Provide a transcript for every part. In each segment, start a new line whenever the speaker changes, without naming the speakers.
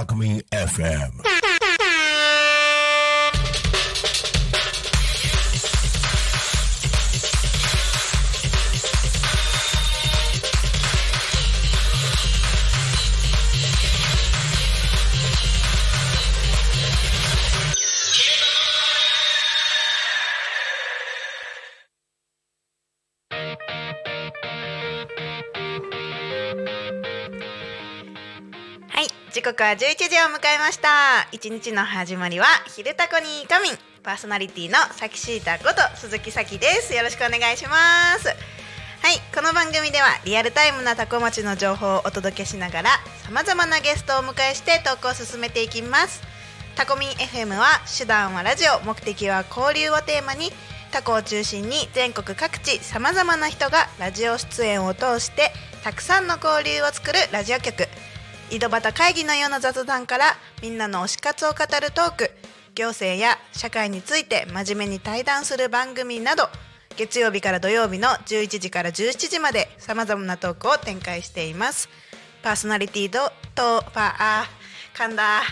Alchemy FM.
刻は11時を迎えました。一日の始まりは昼タコに仮眠パーソナリティのさきしーたこと鈴木咲です。よろしくお願いします。はいこの番組ではリアルタイムなタコ町の情報をお届けしながらさまざまなゲストをお迎えしてトークを進めていきます。タコミン FM は手段はラジオ。目的は交流をテーマにタコを中心に全国各地さまざまな人がラジオ出演を通してたくさんの交流を作るラジオ局。井戸端会議のような雑談からみんなの推し活を語るトーク行政や社会について真面目に対談する番組など月曜日から土曜日の11時から17時までさまざまなトークを展開しています。パーソナリティととパあ噛んだ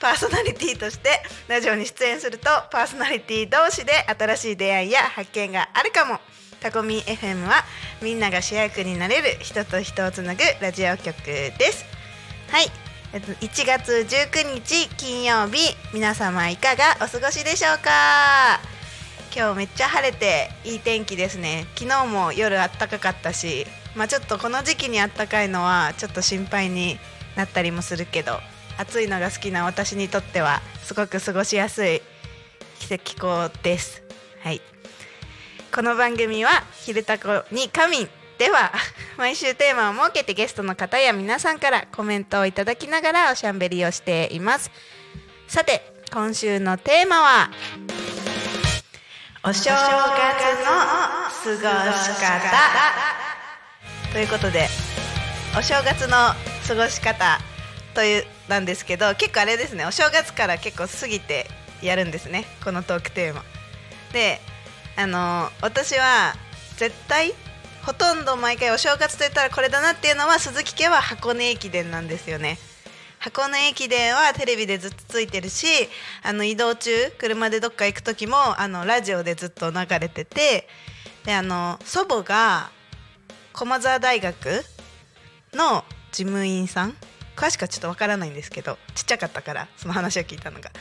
パーソナリティとしてラジオに出演するとパーソナリティ同士で新しい出会いや発見があるかも。タコミ FM はみんなが主役になれる人と人をつなぐラジオ局です。はい、えっと、1月19日金曜日皆様いかがお過ごしでしょうか？今日めっちゃ晴れていい天気ですね。昨日も夜あったかかったしまあちょっとこの時期にあったかいのはちょっと心配になったりもするけど暑いのが好きな私にとってはすごく過ごしやすい気候です。はい。この番組は「昼タコに仮眠」では 毎週テーマを設けてゲストの方や皆さんからコメントをいただきながらおしゃんべりをしています。さて今週のテーマはお正月の過ごし方。ということでお正月の過ごし方というなんですけど結構あれですねお正月から結構過ぎてやるんですねこのトークテーマ。であの私は絶対ほとんど毎回お正月と言ったらこれだなっていうのは鈴木家は箱根駅伝なんですよね箱根駅伝はテレビでずっとついてるしあの移動中車でどっか行く時もあのラジオでずっと流れててであの祖母が駒澤大学の事務員さん詳しくはちょっとわからないんですけどちっちゃかったからその話を聞いたのが。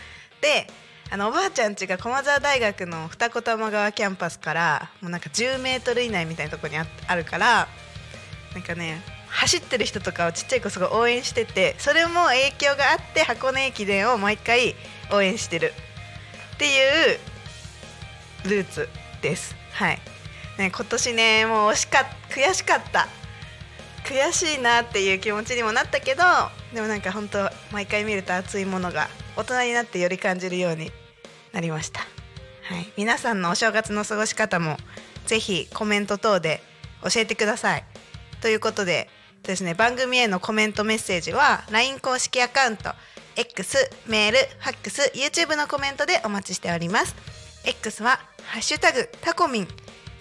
であのおばあちゃん家が駒澤大学の二子玉川キャンパスからもうなんか10メートル以内みたいなところにああるからなんかね走ってる人とかをちっちゃい子すごい応援しててそれも影響があって箱根駅伝を毎回応援してる。っていうルーツです。はい。ね、今年ねもう惜しかっ悔しかった。悔しいなっていう気持ちにもなったけどでもなんか本当毎回見ると熱いものが大人になってより感じるようになりました、はい、皆さんのお正月の過ごし方もぜひコメント等で教えてください。ということでですね番組へのコメントメッセージは LINE 公式アカウント X メールファックス YouTube のコメントでお待ちしております。X は「ハッシュタグタコミン」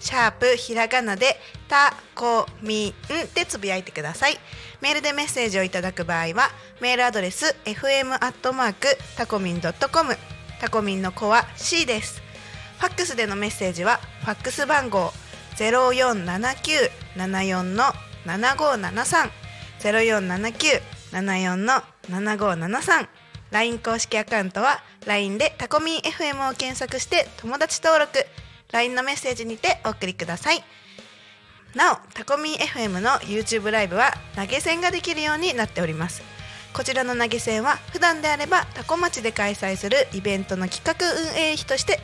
シャープひらがなでタコミンでつぶやいてください。メールでメッセージをいただく場合はメールアドレス fm アットマークタコミンドットコム。タコミンの子は C です。ファックスでのメッセージはファックス番号ゼロ四七九七四の七五七三。ゼロ四七九七四の七五七三。LINE 公式アカウントは LINE でタコミン FM を検索して友達登録。LINE のメッセージにてお送りください。なおタコミン FM の YouTube ライブは投げ銭ができるようになっております。こちらの投げ銭は普段であればタコ町で開催するイベントの企画運営費として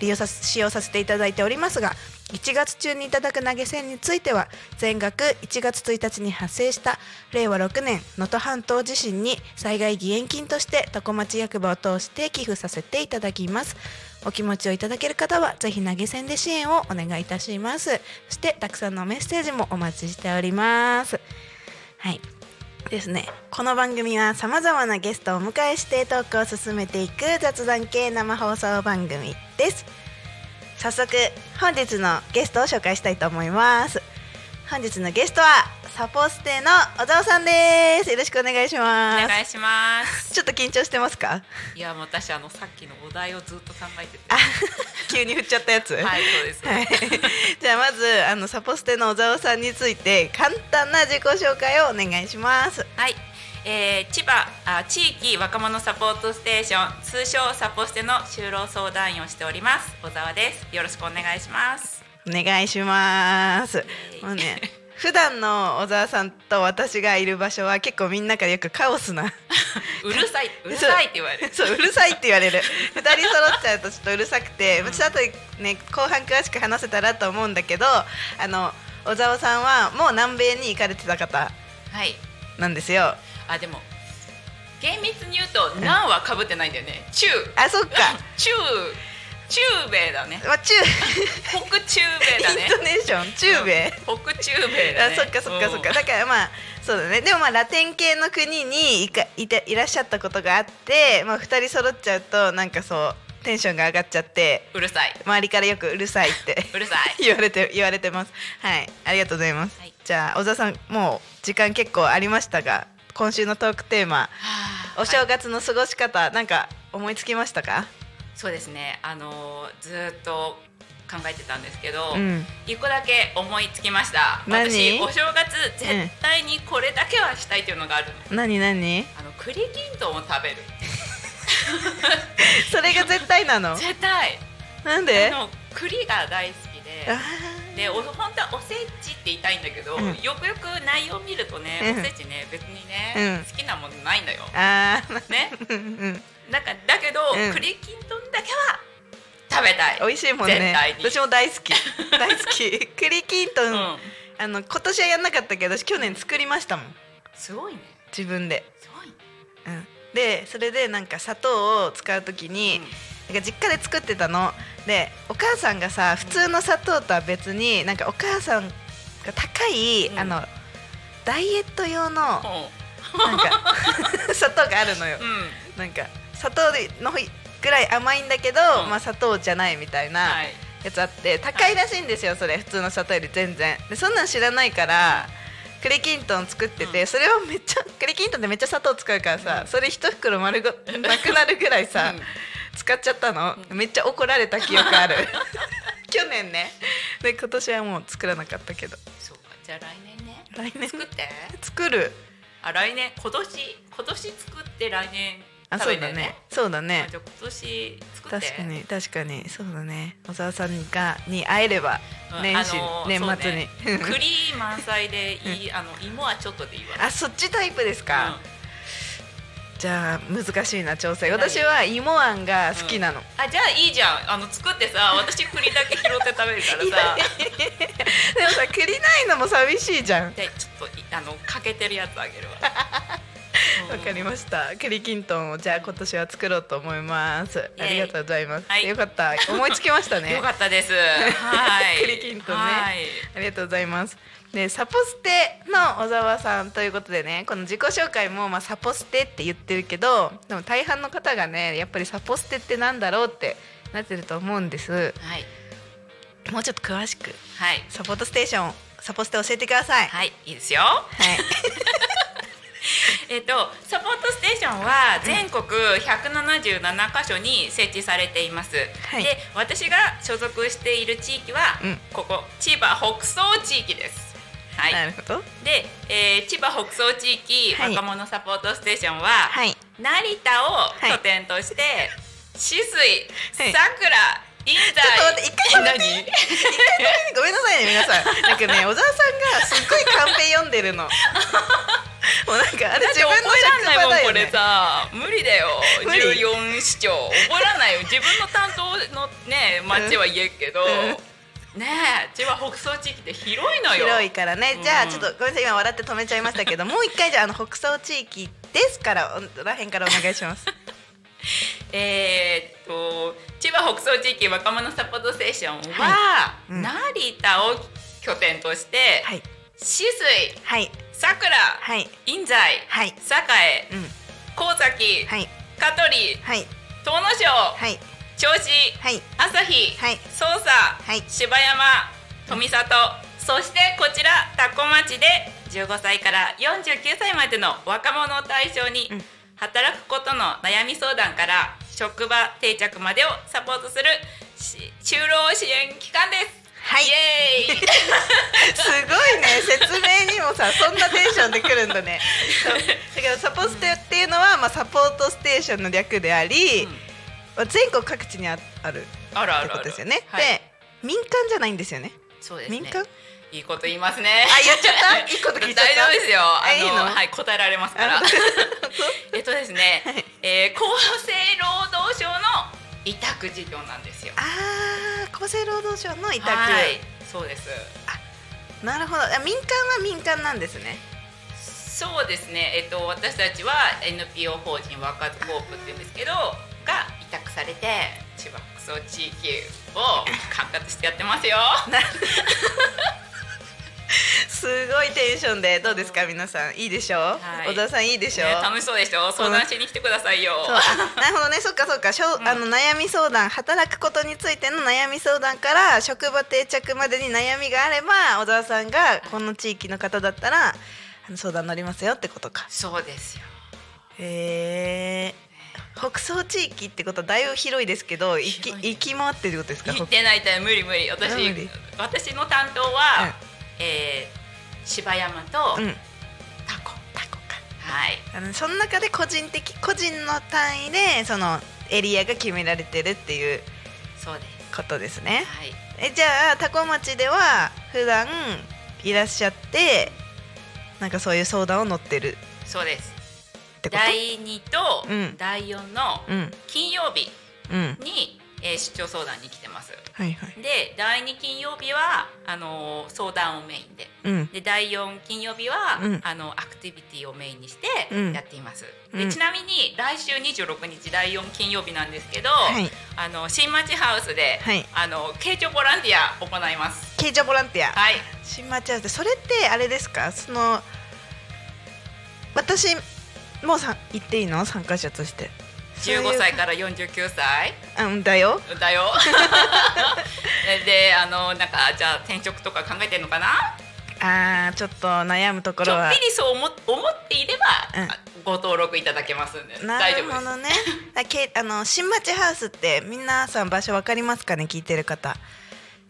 利用さ使用させていただいておりますが1月中にいただく投げ銭については全額1月1日に発生した令和6年能登半島地震に災害義援金として多古町役場を通して寄付させていただきます。お気持ちをいただける方はぜひ投げ銭で支援をお願いいたします。そしてたくさんのメッセージもお待ちしております。はい。ですね。この番組はさまざまなゲストをお迎えしてトークを進めていく雑談系生放送番組です。早速本日のゲストを紹介したいと思います。本日のゲストはサポステの小沢さんです。よろしくお願いし
お
ます。
願いします。
ちょっと緊張してますか？
いや、私あのさっきのお題をずっと考えてて。
あ 急に振っちゃったやつ。
はい、そうです。
はい、じゃあまずあのサポステの小沢さんについて簡単な自己紹介をお願いします。
はい、えー千葉あ地域若者サポートステーション通称サポステの就労相談員をしております小沢です。よろしくお願いします。
お願いします。もうね普段の小沢さんと私がいる場所は結構みんなからよくカオスな
うるさい うるさいって言われる。
そううるさいって言われる。二人揃っちゃうとちょっとうるさくて、ちょっとね後半詳しく話せたらと思うんだけどあの小沢さんはもう南米に行かれてた方
はい。
なんですよ。
あでも厳密に言うと南は被ってないんだよね。中。
あそっか。
中中米だね。
まあ中
北中米だね。
イントネーション中米、
うん北中米だね。
あそっかそっかそっか、
うん
だからまあそうだね。でもまあラテン系の国にいかいていらっしゃったことがあって、まあ、2人揃っちゃうとなんかそうテンションが上がっちゃって
うるさい。
周りからよくうるさいって
うるさい。
言われて言われてます。はい。ありがとうございます、
はい。
じゃあ小沢さんもう時間結構ありましたが今週のトークテーマお正
はい。
月の過ごし方、なんか思いつきましたか？
そうですね。あのーずーっと考えてたんですけど、
うん。
一個だけ思いつきました。
何？
私お正月絶対にこれだけはしたいというのがあるの、
何？何？
あの栗きんとんを食べる。
それが絶対なの？
絶対。
なんで？
栗が大好きで。
あ
でお本当はおせちって言いたいんだけど、
うん。
よくよく内容を見るとね、
うん。
おせちね別にね、
うん。
好きなものないんだよ。
ーあー。
ね？
うん
からだけど、
うん。
栗きんとんだけは食べたい。
美味しいもんね。私も大好き。大好き。栗きんとん、
うん。
あの今年はやんなかったけど私去年作りましたもん。
すごいね。
自分で。す
ごいね。
うん、でそれでなんか砂糖を使う時に、なんか実家で作ってたの。でお母さんがさ普通の砂糖とは別になんかお母さんが高い、
うん。
あのダイエット用の
う
なんか 砂糖があるのよ、
んうん。
なんか砂糖のぐらい甘いんだけど、
うん。
まあ砂糖じゃないみたいな
はい。
やつあって高いらしいんですよそれ普通の砂糖より全然。でそんなん知らないから栗きんとん作ってて、
うん。
それをめっちゃ栗きんとんでめっちゃ砂糖使うからさ、それ一袋丸ごなくなるぐらいさ、
うん。
使っちゃったの、めっちゃ怒られた記憶ある。去年ね。で今年はもう作らなかったけど。
そうかじゃあ来年ね。
来年。
作って。
作る。
あ来年。今年今年作って来年
あそうだね。そうだね。
あじゃあ今年作って？
確かに確かに。そうだね。小沢さんがに会えれば
うん
年始、
あのー
年末に、
栗満載でいいあの芋はちょっとでいいわ。
あそっちタイプですか、
うん。
じゃあ難しいな調整。
何？
私は芋あんが好きなの、
あじゃあいいじゃん。あの作ってさ私栗だけ拾って食べるからさ。
でもさ 栗ないのも寂しいじゃん。
でちょっといあのかけてるやつあげるわ
わかりました。栗きんとんをじゃあ今年は作ろうと思います。ありがとうございます、
はい。
よかった。思いつきましたね。
よかったです。はい。
栗きんとんね。
はい。
ありがとうございます。でサポステの小沢さんということでねこの自己紹介も、まあ、サポステって言ってるけどでも大半の方がねやっぱりサポステってなんだろうってなってると思うんです。
はい。
もうちょっと詳しく。
はい。
サポートステーションサポステ教えてください。
はい。いいですよ。
はい
えっと、サポートステーションは全国177カ所に設置されています、
はい。
で私が所属している地域は、
うん。
ここ千葉北総地域です。はい、
なるほど。
で、えー千葉北総地域
はい。
若者サポートステーションは、
はい。
成田を拠点として、
はい。
さくら印西
ちょっと待って一回止めて
何？
ごめんなさいね皆さん。なんかね 小沢さんがすっごいカンペ読んでるの。もうなんかあれ自分の職場だよね。
さ無理だよ。
無理。
14市長覚えらんないよ。自分の担当のね町は言えっけど、
うん。
ねえ千葉北総地域って広いのよ。
広いからね、
うん。
じゃあちょっとごめんなさい今笑って止めちゃいましたけどもう一回じゃああの北総地域ですからお らへんからお願いします
えーっと千葉北総地域若者サポートステーションは、
い。うん。
成田を拠点として、
はい。
止水
はい。
さくら
はい。
印西
はい。
栄
うん。
神崎
はい。
香取
はい。
東野省
はい。
銚子
はい。
朝日
はい。
匝瑳
はい。
柴山富里そしてこちら多古町で15歳から49歳までの若者を対象に
うん
働くことの悩み相談から職場定着までをサポートするし就労支援機関です。
はい。
イエーイ。
すごいね。説明にもさそんなテンションで来るんだね。だからサポステっていうのは、まあ、サポートステーションの略であり、まあ全国各地にああるって
あるあるある
ことですよね、
はい、
で民間じゃないんですよね。
そうですね。
民間？
いいこと言いますね。
あ言っちゃった？いいこと聞いちゃった？
大丈夫ですよ。あの
あいいの？
はい答えられますから。
あ
えっとですね、
はい。
えー厚生労働省の委託事業なんですよ。
あー厚生労働省の委託、
はいそうです。
なるほど。あ民間は民間なんですね。
そうですね、えっと、私たちは NPO 法人ワーカーズコープって言うんですけどが委託されて千葉北総地域を管轄してやってますよ。
すごいテンションでどうですか皆さんいいでしょう、
はい。
小田さんいいでしょう、
ね、楽しそうでしょ相談しに来てくださいよ。
なるほどね。そっかそっか。しょ、
うん。
あの悩み相談働くことについての悩み相談から職場定着までに悩みがあれば小沢さんがこの地域の方だったら相談乗りますよってことか。
そうですよ。
へえ北総地域ってことはだいぶ広いですけど行き行き回ってることですか？
言ってないと無理無理。私私の担当は、
うん
えー柴山と
うん。
タコ、
タコか。
はい。
あのその中で個人的個人の単位でそのエリアが決められてるっていう
そうです。
ことですね。
はい。
えじゃあ多古町では普段いらっしゃってなんかそういう相談を乗ってる
そうです。第2と
うん。
第4の
うん。
金曜日
うん。
に、えー出張相談に来てます。
はいはい。
で第2金曜日はあのー相談をメインで。
うん。
で第4金曜日は、
うん。
あのアクティビティをメインにして
うん。
やっています、
うん。
でちなみに来週26日第4金曜日なんですけど、
はい。
あの新町ハウスで、
はい。
あの慶長ボランティア行います。
慶長ボランティア。
はい。
新町ハウスそれってあれですか？その私もうさ言っていいの？参加者として
15歳から49歳。
らうんだよ。
だよ。であのなんかじゃあ転職とか考えてるのかな？
あーちょっと悩むところは。
ちょっぴりそう思思っていれば、
うん。
ご登録いただけますんで。
な
大丈夫です。
るほどね。だけあの新町ハウスって皆さん場所わかりますかね？聞いてる方。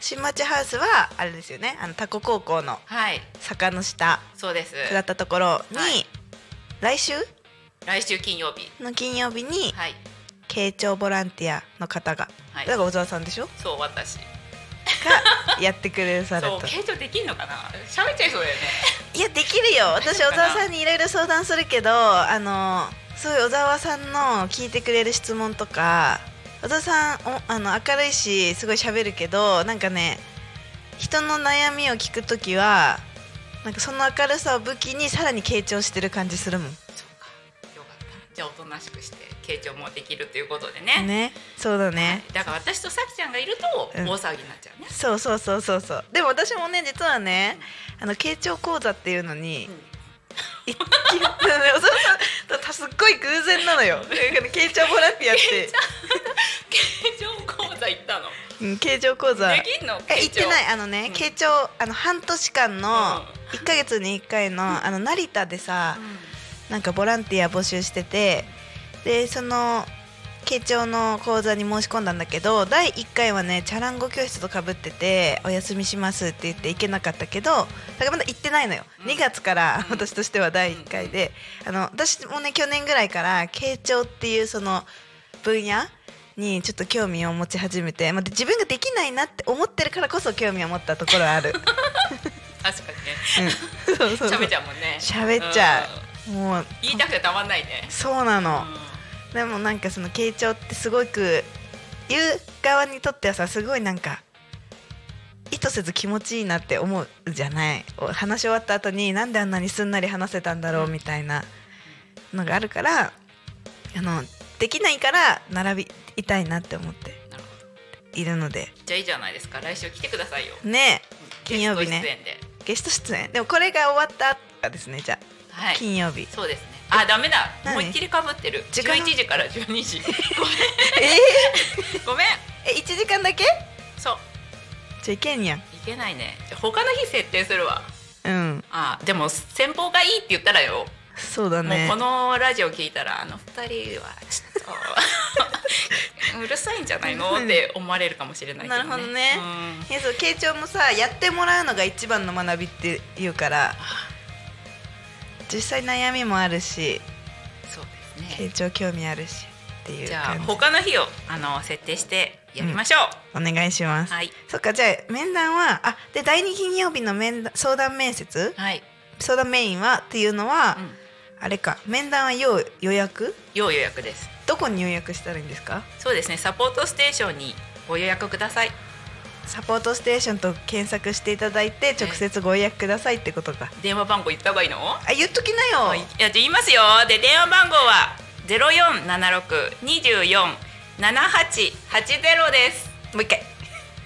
新町ハウスはあれですよね。あのタコ高校の
はい。
坂の下
そうです。
下ったところに、
はい。
来週
来週金曜日
の金曜日に
はい
慶長ボランティアの方が、
はい
だから小沢さんでしょ？
そう私
がやってくれさると。
そう傾聴できんのかな？喋っちゃいそうだよね
いやできるよ。私小沢さんにいろいろ相談するけど、あのそういう小沢さんの聞いてくれる質問とか、小沢さんおあの明るいしすごい喋るけど、なんかね人の悩みを聞くときは。なんかその明るさを武器にさらに傾聴してる感じするもん。
そうかよかったじゃあおとなしくして傾聴もできるということでね。
ね、そうだね。
だから私とさきちゃんがいると
うん。
大騒ぎになっちゃうね、
そうそうそうそうそう。でも私もね実はね、あの傾聴講座っていうのに。い小沢さんとすっごい偶然なのよ。傾聴ボランティアって。
傾聴講座行ったの。
うん、傾聴講座。
できんの？
え、行ってない、あのね、
うん。
傾聴、あの半年間の
う
一ヶ月に一回の、あの成田でさ、なんかボランティア募集してて。で、その。傾聴の講座に申し込んだんだけど第1回はねチャランゴ教室とかぶっててお休みしますって言って行けなかったけどだからまだ行ってないのよ、
うん。
2月から
うん。
私としては第1回で、あの私もね去年ぐらいから傾聴っていうその分野にちょっと興味を持ち始めて、まあ、で自分ができないなって思ってるからこそ興味を持ったところはある。
確かにね。
うん、そうそうそう。
喋っちゃうもんね。
喋っちゃう、もう
言いたくてたまんないね。
そうなの、
う
でもなんかその傾聴ってすごく言う側にとってはさすごいなんか意図せず気持ちいいなって思うじゃない？お話し終わった後になんであんなにすんなり話せたんだろう？みたいなのがあるからあのできないから並びたいなって思っているので。
じゃあいいじゃないですか。来週来てくださいよ。
ね金曜日ね
ゲスト出演で。
ゲスト出演。でもこれが終わった後ですねじゃあ、
はい。
金曜日。
そうですね。あダメだ。
何？
思いっきりかぶってる。
時間
11時から12時。ごめん。
え？
ごめん。
ー、え1時間だけ？
そう。
じゃあいけんやん。
いけないね。じゃあ他の日設定するわ。
うん。
あでも先方がいいって言ったらよ、
そうだね。
もうこのラジオ聞いたらあの二人はちょっと うるさいんじゃないの？って思われるかもしれないけどね。
なるほどね。
うん。
そう慶長もさやってもらうのが一番の学びって言うから実際悩みもあるし
そうです
慶
ね
長興味あるしっていう
じ。ゃあ他の日をあの設定してやりましょう、
お願いします、
はい。
そっかじゃあ面談はあで第二金曜日の面談相談面接？
はい、
相談メインはっていうのは、
うん、
あれか面談は要予約？
要予約です。
どこに予約したらいいんですか？
そうですね。サポートステーションにご予約ください
サポートステーションと検索していただいて直接ご予約くださいってことか。
電話番号言った方がいいの？
あ言っときなよ、
はい。いやじゃあ言いますよ。で電話番号はゼロ四七六二十四七八八ゼロです。
もう一回。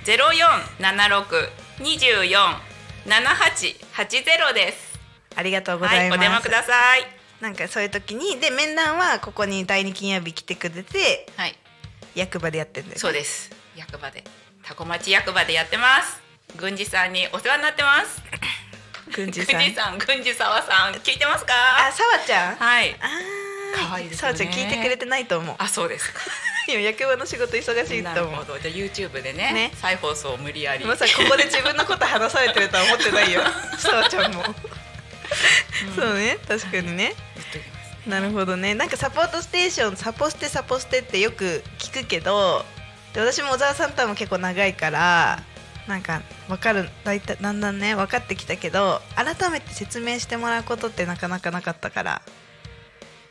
ゼロ四七六二十四七八八ゼロです。
ありがとうござ
はいい
ます、
お電話ください。
なんかそういう時にで面談はここに第二金曜日来てくれて
はい。
役場でやってるんだよね。
そうです。役場でタコ町役場でやってます。郡司さんにお世話になってます。
郡司さん。
郡司沢さん聞いてますか？
あさわちゃん？
はい。可愛いです
さ
よね。
わちゃん聞いてくれてないと思う。
あそうですか。
今役場の仕事忙しい
な
と思う。
るほど。じゃあ YouTube でね
ね。
再放送を無理やり。
まさかここで自分のこと話されてるとは思ってないよ。さわちゃんも、そうね確かにね。なるほどね。なんかサポートステーションサポステサポステってよく聞くけどで私も小沢さんとはも結構長いからなんか分かるだいたいだんだんね分かってきたけど改めて説明してもらうことってなかなかなかったから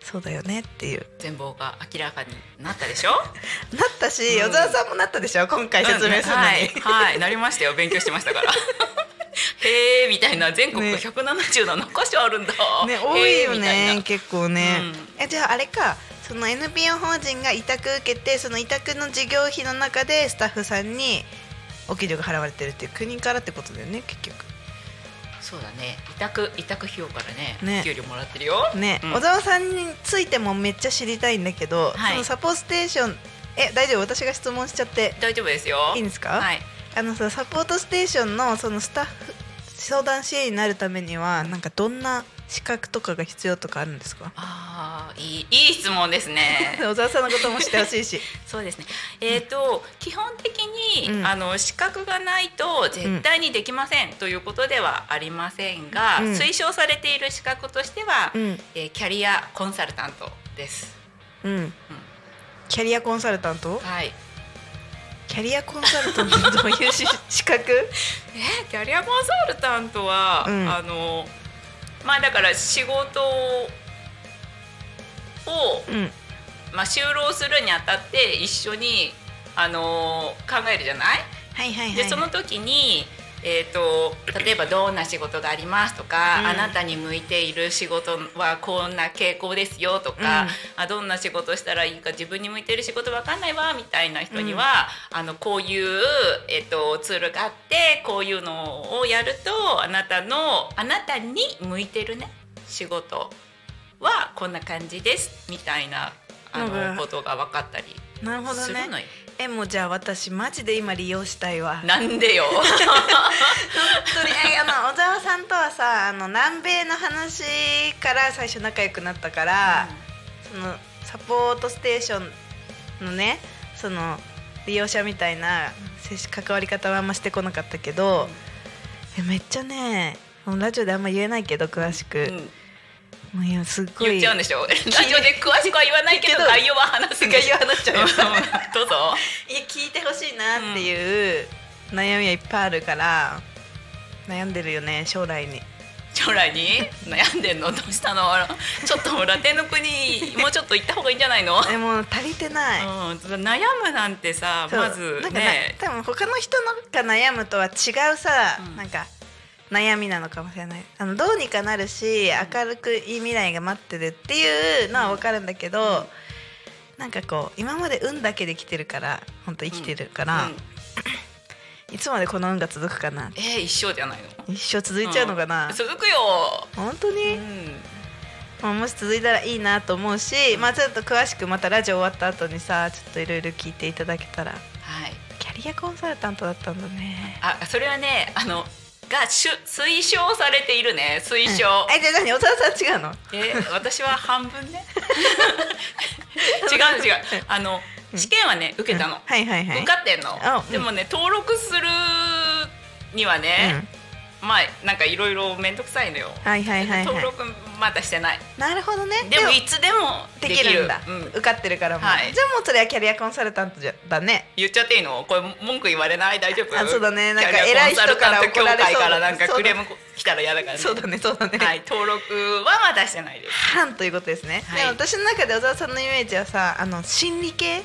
そうだよねっていう。
全貌が明らかになったでしょ？
なったし、
うん。
小沢さんもなったでしょ？今回説明するのに、
はい、はい、なりましたよ。勉強してましたから。へえみたいな全国
ね。
177箇所あるんだ、
ね多いよね結構ね、
うん。
えじゃああれかその NPO 法人が委託受けてその委託の事業費の中でスタッフさんにお給料が払われてるっていう国からってことだよね結局。
そうだね。委託委託費用からね
ね。
給料もらってるよ。
ね、
うん。
小沢さんについてもめっちゃ知りたいんだけど、
はい。
そのサポステーションえ大丈夫？私が質問しちゃって。
大丈夫ですよ。
いいんですか、
はい。
あのさサポートステーションのそのスタッフ相談支援になるためにはなんかどんな資格とかが必要とかあるんですか？
ああいいいい質問ですね。
小沢さんのことも知ってほしいし。
そうですね。えっ、と基本的に、
うん。
あの資格がないと絶対にできません、ということではありませんが、
うん。
推奨されている資格としては、
うん。
えーキャリアコンサルタントです。
うん、キャリアコンサルタント？
はい。
キャリアコンサルタントどういうし資格？
えキャリアコンサルタントは、
うん。
あのまあだから仕事を、
うん。
まあ、就労するにあたって一緒にあの考えるじゃない？
はいはいはい。
でその時に、えー、と例えばどんな仕事がありますとか、
うん。
あなたに向いている仕事はこんな傾向ですよとか、あどんな仕事したらいいか自分に向いている仕事わかんないわみたいな人には、あのこういう、えー、とツールがあってこういうのをやるとあなたのあなたに向いてるね仕事はこんな感じですみたいなあのことが分かったり
なるほどね。えもうじゃあ私マジで今利用したいわ。
なんでよ。
本当に。えあの小沢さんとはさあの南米の話から最初仲良くなったから、そのサポートステーションのねその利用者みたいな接し関わり方はあんましてこなかったけど、えめっちゃねラジオであんま言えないけど詳しく、
うん
いやすっごい。
言っちゃうんでしょ。ラジオで詳しくは言わないけど概要は話す
概要話しちゃうよ。
どうぞ。
いや聞いてほしいなっていう悩みはいっぱいあるから悩んでるよね将来に。
将将来に？悩んでんの？どうしたの？ちょっとラテンの国もうちょっと行った方がいいんじゃないの、
えもう足りてない、
うん、悩むなんてさまず
なんか
ね
な多分他の人のが悩むとは違うさ、
うん。
なんか悩みなのかもしれない。あのどうにかなるし明るくいい未来が待ってるっていうのは分かるんだけど、なんかこう今まで運だけで来てるから本当生きてるから、
うん。
いつまでこの運が続くかな。
えー一生じゃないの？
一生続いちゃうのかな、
続くよ、
本当に、
うん。
まあ、もし続いたらいいなと思うし、まあちょっと詳しくまたラジオ終わった後にさちょっといろいろ聞いていただけたら。
はい。
キャリアコンサルタントだったんだね。
あそれはねあのがしゅ推奨されているね推奨、
えじゃあ何？小沢さん違うの？
え私は半分ね。違う違う。あの試験はね受けたの、
はいはいはい。
受かってんの。
あ、
でもね登録するにはね、まあなんかいろいろ面倒くさいのよ、
はいはいはいはい。
登録まだしてない。
なるほどね。
でもいつでも
で
できる
んだ、
うん。
受かってるからも、
はい。
じゃあもうそれはキャリアコンサルタントじゃだね。
言っちゃっていいの？これ文句言われない？大丈夫？
あそうだね。なんか偉い人から怒られそう。
会からなんかクレーム来たら嫌だからね
そうだねそうだね、
はい。登録はまだしてないです。
半ということですね、
はい。
でも私の中で小沢さんのイメージはさあの心理系、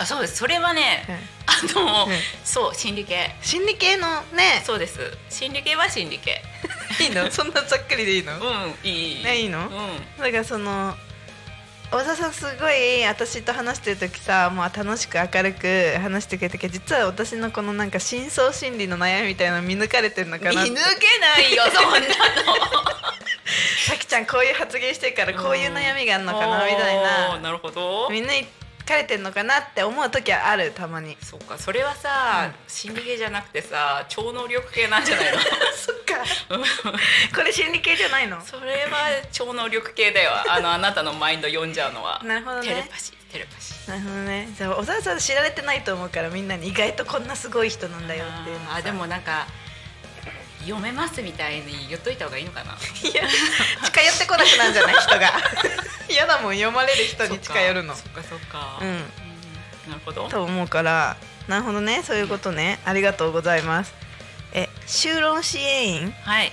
あそうです。それはね、
うん
あの、
うん
そう心理系。
心理系のね。
そうです。心理系は心理系。
いいの？そんなざっくりでいいの、
うんいい。
ねいいの？
うん。
だからその小沢さんすごい私と話してる時さもう楽しく明るく話してくれたけど実は私のこのなんか深層心理の悩みみたいなの見抜かれてるのかな
見抜けないよ そんなの。
さきちゃんこういう発言してるからこういう悩みがあるのかなみたいな。
なるほど。
見抜かれてるのかなって思う時はあるたまに。
そうかそれはさ、心理系じゃなくてさ超能力系なんじゃないの？
そっか。これ心理系じゃないの？
それは超能力系だよ。あのあなたのマインド読んじゃうのは。
なるほどね。
テレパシーテレパシー。
なるほどね。じゃあ小沢さん知られてないと思うからみんなに意外とこんなすごい人なんだよっていう
あーでもなんか読めますみたいに言っといた方がいいのかな。い
や近寄ってこなくなるんじゃない人が。嫌だもん読まれる人に近寄るの。
そっかそっか。
うん。
なるほど。
と思うからなるほどねそういうことね。ありがとうございます。え修論支援員？
はい、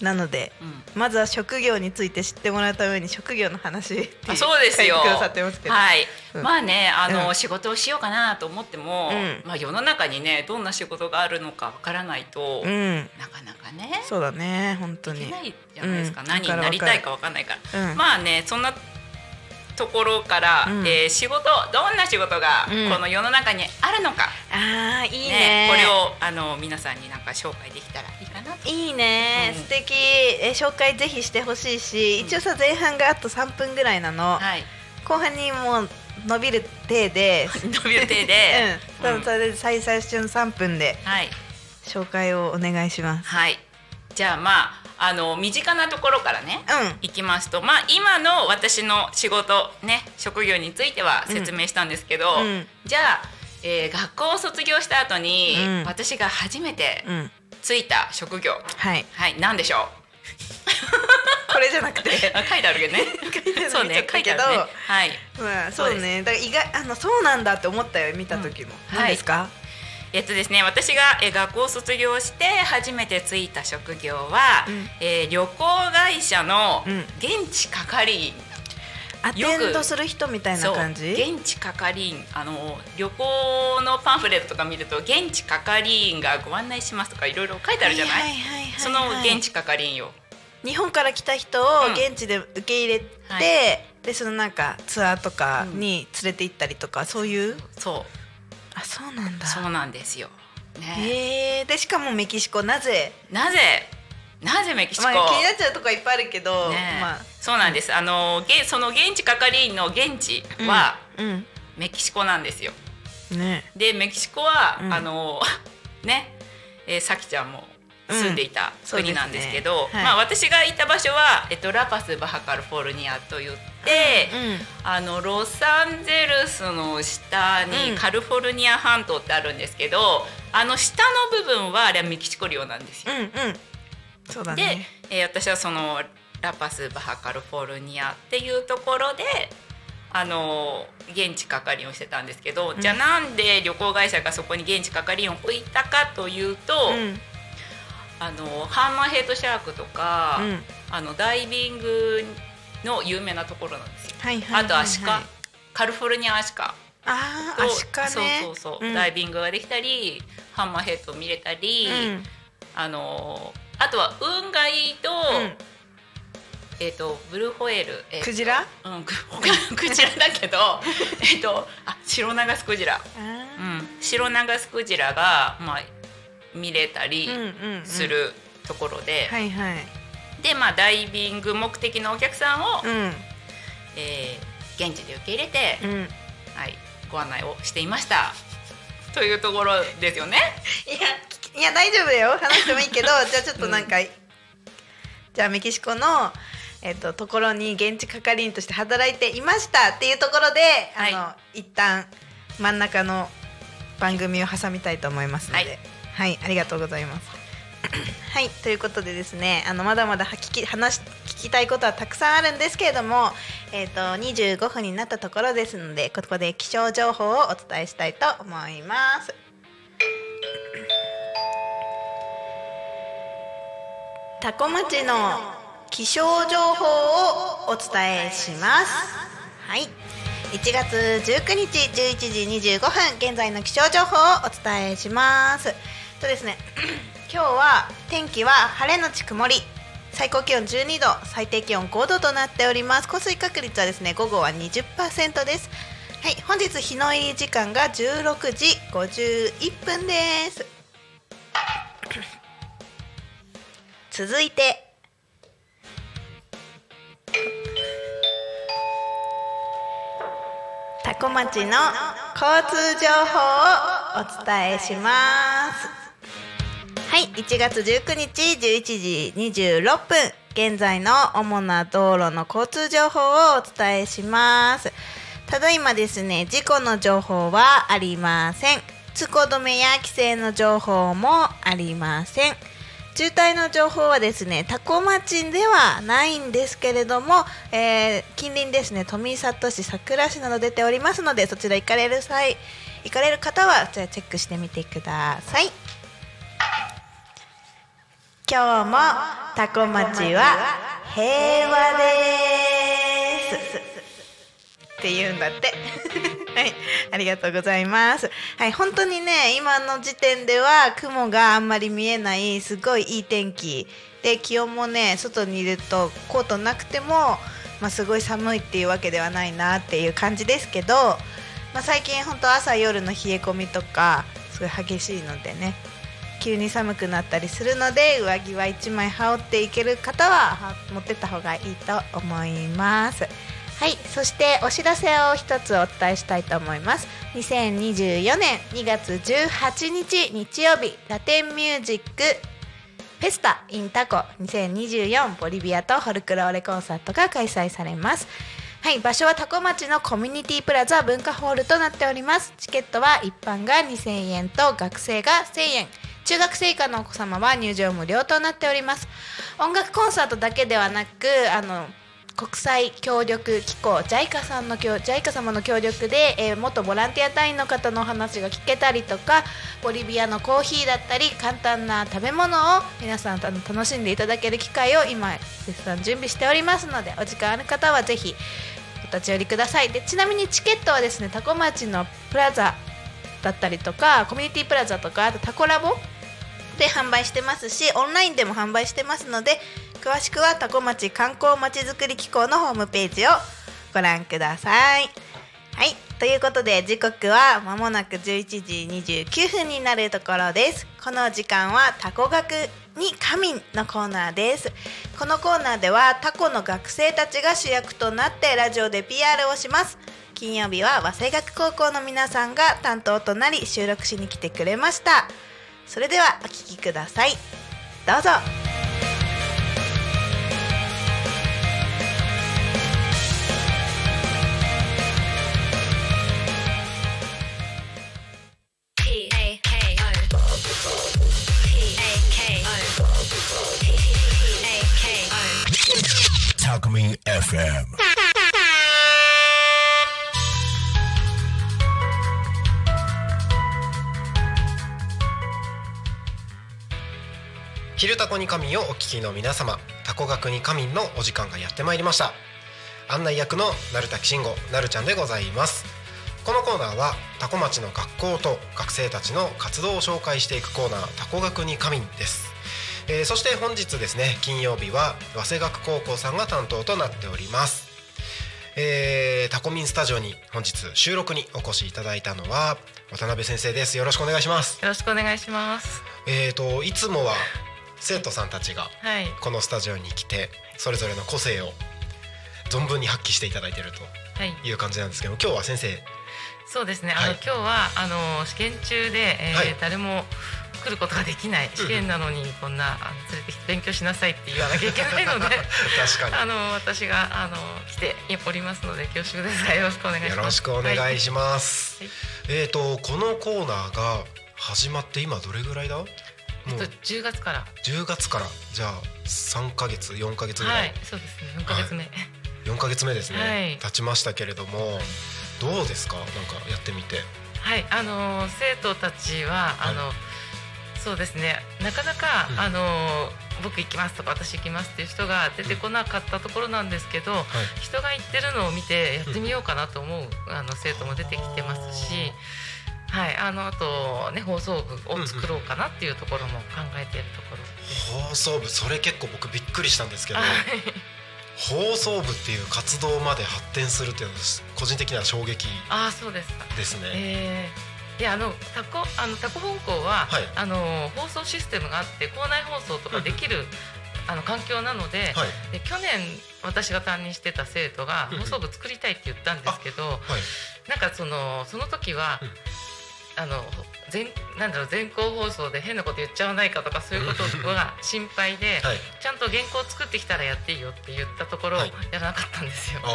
なので
うん。
まずは職業について知ってもらうために職業の話
あそうですよ。はい、
うん。
まあねあの、
うん。
仕事をしようかなと思っても、
うん。
まあ世の中にねどんな仕事があるのかわからないと、
うん。
なかなかね
そうだね本当に。
できないじゃないですか、
うん。
何になりたいかわかんないから、
うん。
まあねそんなところから、
うん。
えー仕事どんな仕事が
うん。
この世の中にあるのか、
あーいいね。
ねこれをあの皆さんになんか紹介できたらいい
いいね、
うん
素敵。え紹介ぜひしてほしいし、
うん。
一応さ前半があと3分ぐらいなの、
はい。
後半にもう伸びる体で。
伸びる手で、
うん、多分それで最最初の3分で
はい。
紹介をお願いします。
はい。じゃあまああの身近なところからね、
うん。
いきますとまあ今の私の仕事ね職業については説明したんですけど、
うん。
じゃあ、えー学校を卒業した後に、
うん。
私が初めて
うん
ついた職業。
はい。
はい何でしょ
これじゃなくて。
書いてあるけどね。そうね書いてあるね。はい。
まあそうね。だから意外あのそうなんだって思ったよ見た時も、
うん。
何ですか、
えっとですね私が、えー学校を卒業して初めてついた職業は、
うん。
えー旅行会社の
うん。
現地係員、
アテンドする人みたいな感じ？
現地係員あの旅行のパンフレットとか見ると現地係員がご案内しますとかいろいろ書いてあるじゃない,、その現地係員よ
日本から来た人を
うん。
現地で受け入れて、
はい。
でそのなんかツアーとかに連れて行ったりとか、そういう？
そ
あそうなんだ。
うそうなんですよ、ね、
へえでしかもメキシコなぜ？
なぜ？なぜメキシコ、
まあ気になっちゃうとこいっぱいあるけど、
ね
まあ
そうなんです。あのげその現地係員の現地は
うん、
メキシコなんですよ、
うんね。
でメキシコは、
うん。
あの ね、えー、さきちゃんも住んでいた国なんですけど、
はい。
まあ私がいた場所は、えっと、ラパス・バハカルフォルニアと言って、あのロサンゼルスの下
うん。
にカリフォルニア半島ってあるんですけど、あの下の部分はあれはメキシコ領なんですよ。
うんうん。うんそうだ
で
ね、
えー私はそのラパス・バハカルフォルニアっていうところであの現地係員をしてたんですけど、
ん。
じゃあなんで旅行会社がそこに現地係員を置いたかというと、
うん。
あのハンマーヘッドシャークとか、
うん。
あのダイビングの有名なところなんですよ。
はいはいはいはい。
あとアシカ、カリフォルニアアシカ。と
あーアシカね。
そうそうそう、
ん。
ダイビングができたりハンマーヘッド見れたり、
うん。
あのあとは運がいいと,、
うん
えっ、とブルーホエール、えーと
クジラ？
うんく クジラだけど えっとあ白長スクジラ、
あ
うん、白長スクジラがまあ見れたり
ーうんうんうん。
するところで、
はいはい。
でまあダイビング目的のお客さんを、
うん。
えー現地で受け入れて、
うん。
はい、ご案内をしていました。というところですよね。
いやいや大丈夫だよ。話してもいいけど じゃあちょっとなんか、じゃあメキシコのえっとところに現地係員として働いていましたっていうところで、
はい
あの一旦真ん中の番組を挟みたいと思いますので、
は
はいい、ありがとうございます。はいということでですねあのまだまだ聞き話聞きたいことはたくさんあるんですけれども、えー、と25分になったところですのでここで気象情報をお伝えしたいと思います。タコ町の気象情報をお伝えします。はい。1月19日11時25分現在の気象情報をお伝えします。とですね、今日は天気は晴れのち曇り。最高気温12度、最低気温5度となっております。降水確率はですね、午後は20%です。はい、本日日の入り時間が16時51分です。続いてタコ町の交通情報をお伝えします。はい。1月19日11時26分。現在の主な道路の交通情報をお伝えします。ただいまですね事故の情報はありません。通行止めや規制の情報もありません渋滞の情報はですね多古町ではないんですけれども、えー近隣ですね富里市桜市など出ておりますのでそちら行かれる際行かれる方はそちらチェックしてみてください。今日も多古町は平和です。って言うんだって。はい。ありがとうございます。はい。本当にね今の時点では雲があんまり見えないすごいいい天気。で気温もね外にいるとコートなくても、まあ、すごい寒いっていうわけではないなっていう感じですけど、まあ、最近本当朝夜の冷え込みとかすごい激しいのでね急に寒くなったりするので上着は1枚羽織っていける方は持ってった方がいいと思います。はいそしてお知らせを一つお伝えしたいと思います。2024年2月18日日曜日ラテンミュージックフェスタ in タコ2024ボリビアとホルクローレコンサートが開催されます。はい場所はタコ町のコミュニティプラザ文化ホールとなっております。チケットは一般が2000円と学生が1000円。中学生以下のお子様は入場無料となっております。音楽コンサートだけではなくあの国際協力機構 JICA さんの JICA 様の協力で、えー元ボランティア隊員の方のお話が聞けたりとかボリビアのコーヒーだったり簡単な食べ物を皆さんあの楽しんでいただける機会を今絶賛準備しておりますのでお時間ある方はぜひお立ち寄りください。でちなみにチケットはですねタコ町のプラザだったりとかコミュニティプラザとかあとタコラボで販売してますしオンラインでも販売してますので詳しくはタコ町観光まちづくり機構のホームページをご覧ください。はいということで時刻はまもなく11時29分になるところです。この時間はタコ学に仮眠のコーナーです。このコーナーではタコの学生たちが主役となってラジオで PR をします。金曜日は早稲学高校の皆さんが担当となり収録しに来てくれました。それではお聞きください。どうぞ。
Talkme FM.
昼タコに仮眠をお聞きの皆様タコ学に仮眠のお時間がやってまいりました。案内役の成田慎吾なるちゃんでございます。このコーナーはタコ町の学校と学生たちの活動を紹介していくコーナータコ学に仮眠です、えーそして本日ですね金曜日は早稲学高校さんが担当となっておりますえータコミンスタジオに本日収録にお越しいただいたのは渡辺先生ですよろしくお願いします
よろしくお願いします。
えーといつもは生徒さんたちが
はい。
このスタジオに来てそれぞれの個性を存分に発揮していただいている
はい。
という感じなんですけど今日は先生
そうですね。あの、
はい
今日はあの試験中で、えー
はい
誰も来ることができない試験なのにこんな連れてきて勉強しなさいって言わなきゃいけないので。
確か
あの私があの来ておりますので恐縮です。がよろしくお願いします。
によろしくお願いします、
はい。
えーとこのコーナーが始まって今どれぐらいだ？もう
えっと10月から。
10月から。じゃあ3ヶ月4ヶ月ぐら、
はいいそうですね。4ヶ月目、
4ヶ月目ですね、
はい。
経ちましたけれどもどうですか？なんかやってみて。
はい、あのー生徒たちは、あのそうですねなかなか、
うん
あのー僕行きますとか私行きますっていう人が出てこなかったところなんですけど、
はい
人が行ってるのを見てやってみようかなと思う、あの生徒も出てきてますし。はい、あのあとね放送部を作ろうかなっていうところも考えているところです。
放送部それ結構僕びっくりしたんですけど
はい
放送部っていう活動まで発展するっていうのは個人的には衝撃
ああそうですか。
ですね。
えー、いやあのタコあのタコ本校は、
はい。
あの放送システムがあって校内放送とかできる、あの環境なので,、
はい。
で去年私が担任してた生徒が
うん
放送部作りたいって言ったんですけど、
はい。
なんかそのその時は、
うん。
あの全なんだろう全校放送で変なこと言っちゃわないかとかそういうことが心配で、
はい。
ちゃんと原稿作ってきたらやっていいよって言ったところ、
はい。
やらなかったんですよ。は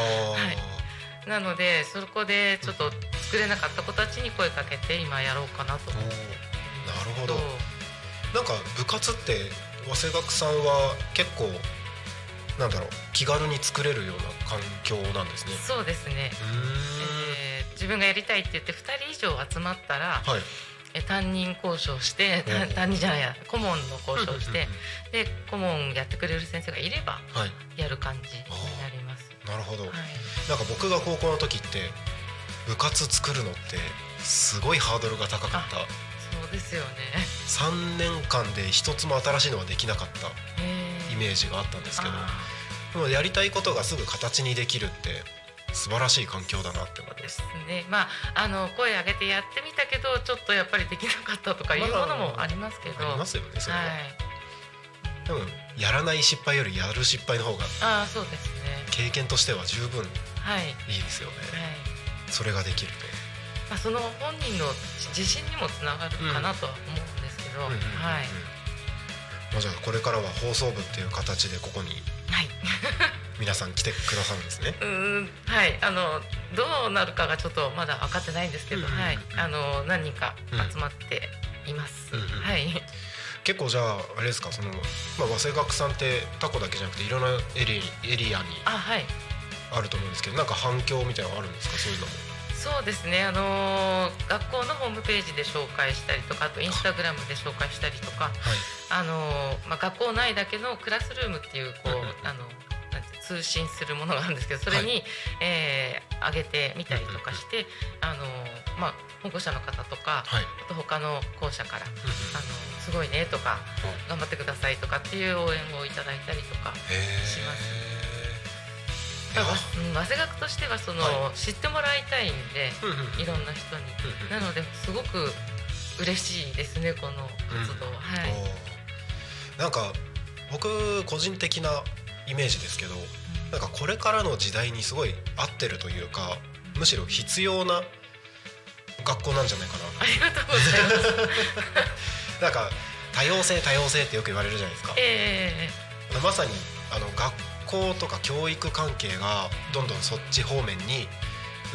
いなのでそこでちょっと作れなかった子たちに声かけて今やろうかなと思って
なるほど。なんか部活って早稲学さんは結構なんだろう気軽に作れるような環境なんですね。
そうですね。えー自分がやりたいって言って2人以上集まったら、
はい。
え担任交渉して
うん
担担任じゃないや顧問の交渉して
うん
で顧問やってくれる先生がいれば
はい。
やる感じになります。
なるほど。
はい、
なんか僕が高校の時って部活作るのってすごいハードルが高かった。
そうですよね。
3年間で一つも新しいのはできなかった
えー
イメージがあったんですけど
あ
でもやりたいことがすぐ形にできるって素晴らしい環境だなって思いま
すすね。まああの声上げてやってみたけどちょっとやっぱりできなかったとかいうものもありますけど。
ありますよねそれは、
はい。
でもやらない失敗よりやる失敗の方が
ああそうですね。
経験としては十分
はい。
いいですよね。
はい。
それができる
まあ、その本人の自信にもつながるかなとは思うんですけど、
と、うんうんうんうん。
はい、
まあじゃあこれからは放送部っていう形でここに
はい、
皆さん来てくださるんですね。
うーん、はい、あのどうなるかがちょっとまだ分かってないんですけど、
うんうんうん
はい、あの何人か集まっています。
うんうん。
はい、
結構じゃああれですかその、まあ、早稲学さんってタコだけじゃなくていろんなエリエリアに
あ、はい、
あると思うんですけどなんか反響みたいなのあるんですかそういうの。も
そうですね。あの学校のホームページで紹介したりとか、あとインスタグラムで紹介したりとか、
はい。
あのまあ学校内だけのクラスルームっていうこう、
うんうん
あのなんて通信するものがあるんですけどそれに、えー上げてみたりとかして、あのまあ保護者の方とか、
はい。
あと他の校舎から、
うんうん
あのすごいねとか頑張ってくださいとかっていう応援をいただいたりとか。します。早稲学としてはその、
は
知ってもらいたいんで
うんうん
いろんな人に。
うんうん
なのですごく嬉しいですねこの活動は、はい、
なんか僕個人的なイメージですけどなんかこれからの時代にすごい合ってるというかむしろ必要な学校なんじゃないかな。
ありがとうございます。
なんか多様性多様性ってよく言われるじゃないですか
ええ
まさにあの学校とか教育関係がどんどんそっち方面に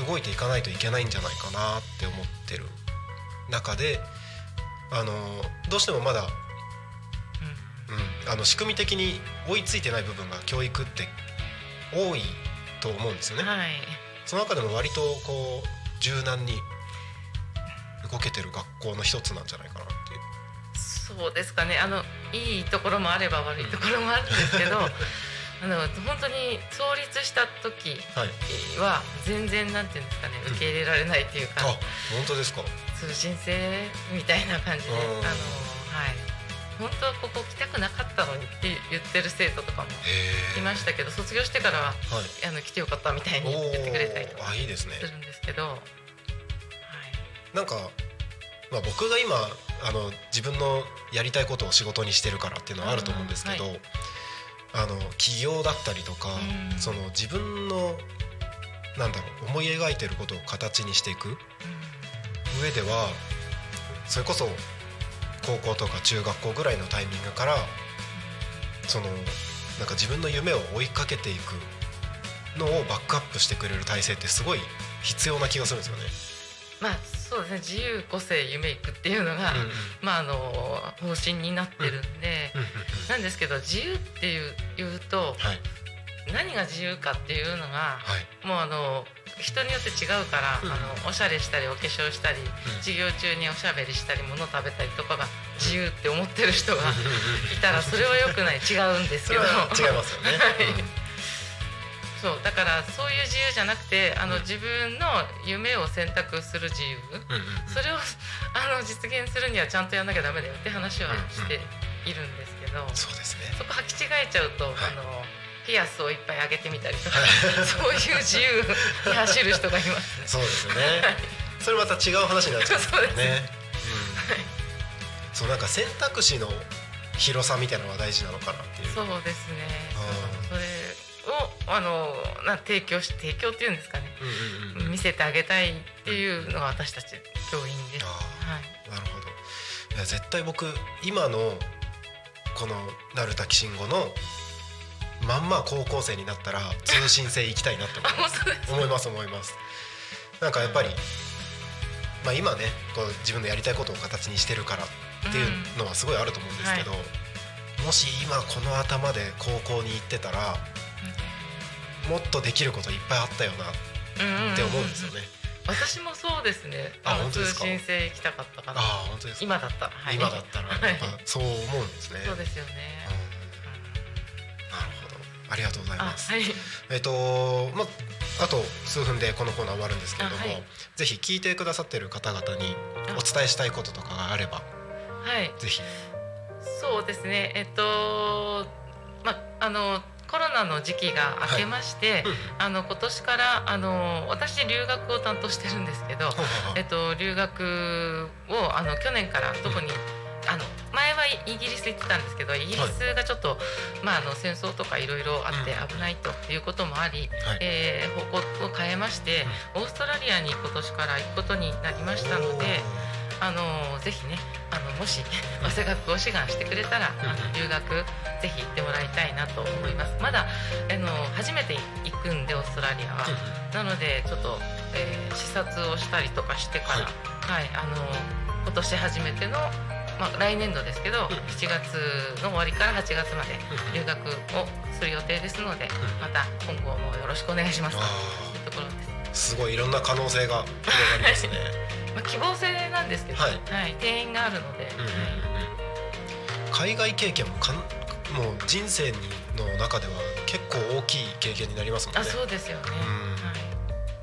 動いていかないといけないんじゃないかなって思ってる中であのどうしてもまだ、うん、あの仕組み的に追いついてない部分が教育って多いと思うんですよね。
はい。
その中でも割とこう柔軟に動けてる学校の一つなんじゃないかな。
そうですかね。あのいいところもあれば悪いところもあるんですけど あの本当に創立した時
は
全然なんていうんですかね受け入れられないっていうか、
あ本当ですか。
通信制みたいな感じであ
うん。
のはい。本当はここ来たくなかったのにって言ってる生徒とかもいましたけど卒業してからは
はい。
あの来てよかったみたいに言ってくれたりとか
おーあいいですね。
するんですけど、はい、
なんか、まあ、僕が今あの自分のやりたいことを仕事にしてるからっていうのはあると思うんですけど、
うん
あの起業だったりとか、
うん。
その自分のなんだろう思い描いてることを形にしていく上ではそれこそ高校とか中学校ぐらいのタイミングからそのなんか自分の夢を追いかけていくのをバックアップしてくれる体制ってすごい必要な気がするんですよね。
まあそうですね。自由個性夢いくっていうのが、
うんうん。
まああの方針になってるんで、なんですけど自由っていう言うと
はい。
何が自由かっていうのが
はい。
もうあの人によって違うから、
うん。
あのおしゃれしたりお化粧したり、授業中におしゃべりしたり物食べたりとかが自由って思ってる人が いたらそれは良くない。違うんですけど。
違いますよね。
はいそうだからそういう自由じゃなくてあの、自分の夢を選択する自由。
うんうんうん。
それを あの実現するにはちゃんとやんなきゃダメだよって話はしているんですけど、
そうですね。
そこ履き違えちゃうと、
はい。
あのピアスをいっぱい上げてみたりとか そういう自由に走る人がいます。ね。
そうですよね。それまた違う話になっちゃう。んです。よね。うん。そうなんか選択肢の広さみたいなのが大事なのかなっていう。
そうですね。それをあのな提供し提供っていうんですかね、
うんうんうんうん。
見せてあげたいっていうのが私たち教員です。
あ
はい。
なるほど。いや絶対僕今のこの鳴滝慎吾のまんま高校生になったら通信制行きたいなって思います。思います思います。なんかやっぱり、まあ、今ねこう自分のやりたいことを形にしてるからっていうのはすごいあると思うんですけど、もし今この頭で高校に行ってたらもっとできることいっぱいあったよなって思うんですよね。
私もそうですね。
あ本当ですか？
信制行きたかったかな。
ああ本当ですか？
今だったら、はい
今だったら
はい
やっぱそう思うんですね。
そうですよね。
うんなるほどありがとうござい
あ、
ます。
はい。
えっとまあと数分でこのコーナー終わるんですけれども、
あはい
ぜひ聞いてくださっている方々に
あ
お伝えしたいこととかがあれば
はい。
ぜひ。
そうですね。えっと、まあのコロナの時期が明けまして、
うん。
あの今年からあの私留学を担当してるんですけど、えっと留学をあの去年から特に、あの前はイギリス行ってたんですけどイギリスがちょっと、まあ、あの戦争とかいろいろあって危ないということもあり、
はい。
えー方向を変えまして、オーストラリアに今年から行くことになりましたので。あのぜひねあのもし早稲学を志願してくれたら、あの留学ぜひ行ってもらいたいなと思います。まだあの初めて行くんでオーストラリアは、なのでちょっと、えー視察をしたりとかしてから、はい。あの今年初めての、まあ、来年度ですけど、7月の終わりから8月まで留学をする予定ですので、また今後もよろしくお願いします。と
あ
いうところです。
ーすごいいろんな可能性が広がりますね。
まあ、希望性なんですけど、
はい。
はい、定員があるので、
海外経験もかんもう人生にの中では結構大きい経験になりますもんね。
あそうですよね、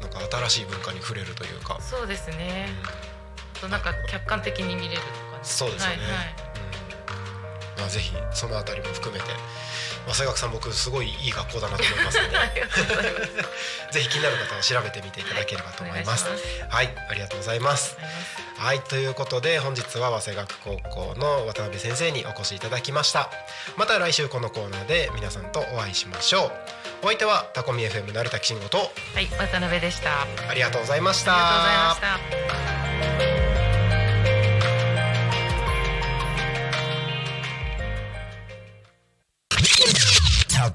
うん。なんか新しい文化に触れるというか。
はい、。そうですね。
うん。
あとなんか客観的に見れるとかね。
そうですよね。
はいはい。
うん。まあぜひそのあたりも含めて、早稲学さん僕すごいいい学校だなと思いますので、ぜひ気になる方は調べてみていただければと思います。
お願い
はい、ありがとうございます。はいということで本日は早稲学高校の渡辺先生にお越しいただきました。また来週このコーナーで皆さんとお会いしましょう。お相手はタコミ FM なるたきしんごと。
はい渡辺でした。あり
ありがとうございました。
がとうございました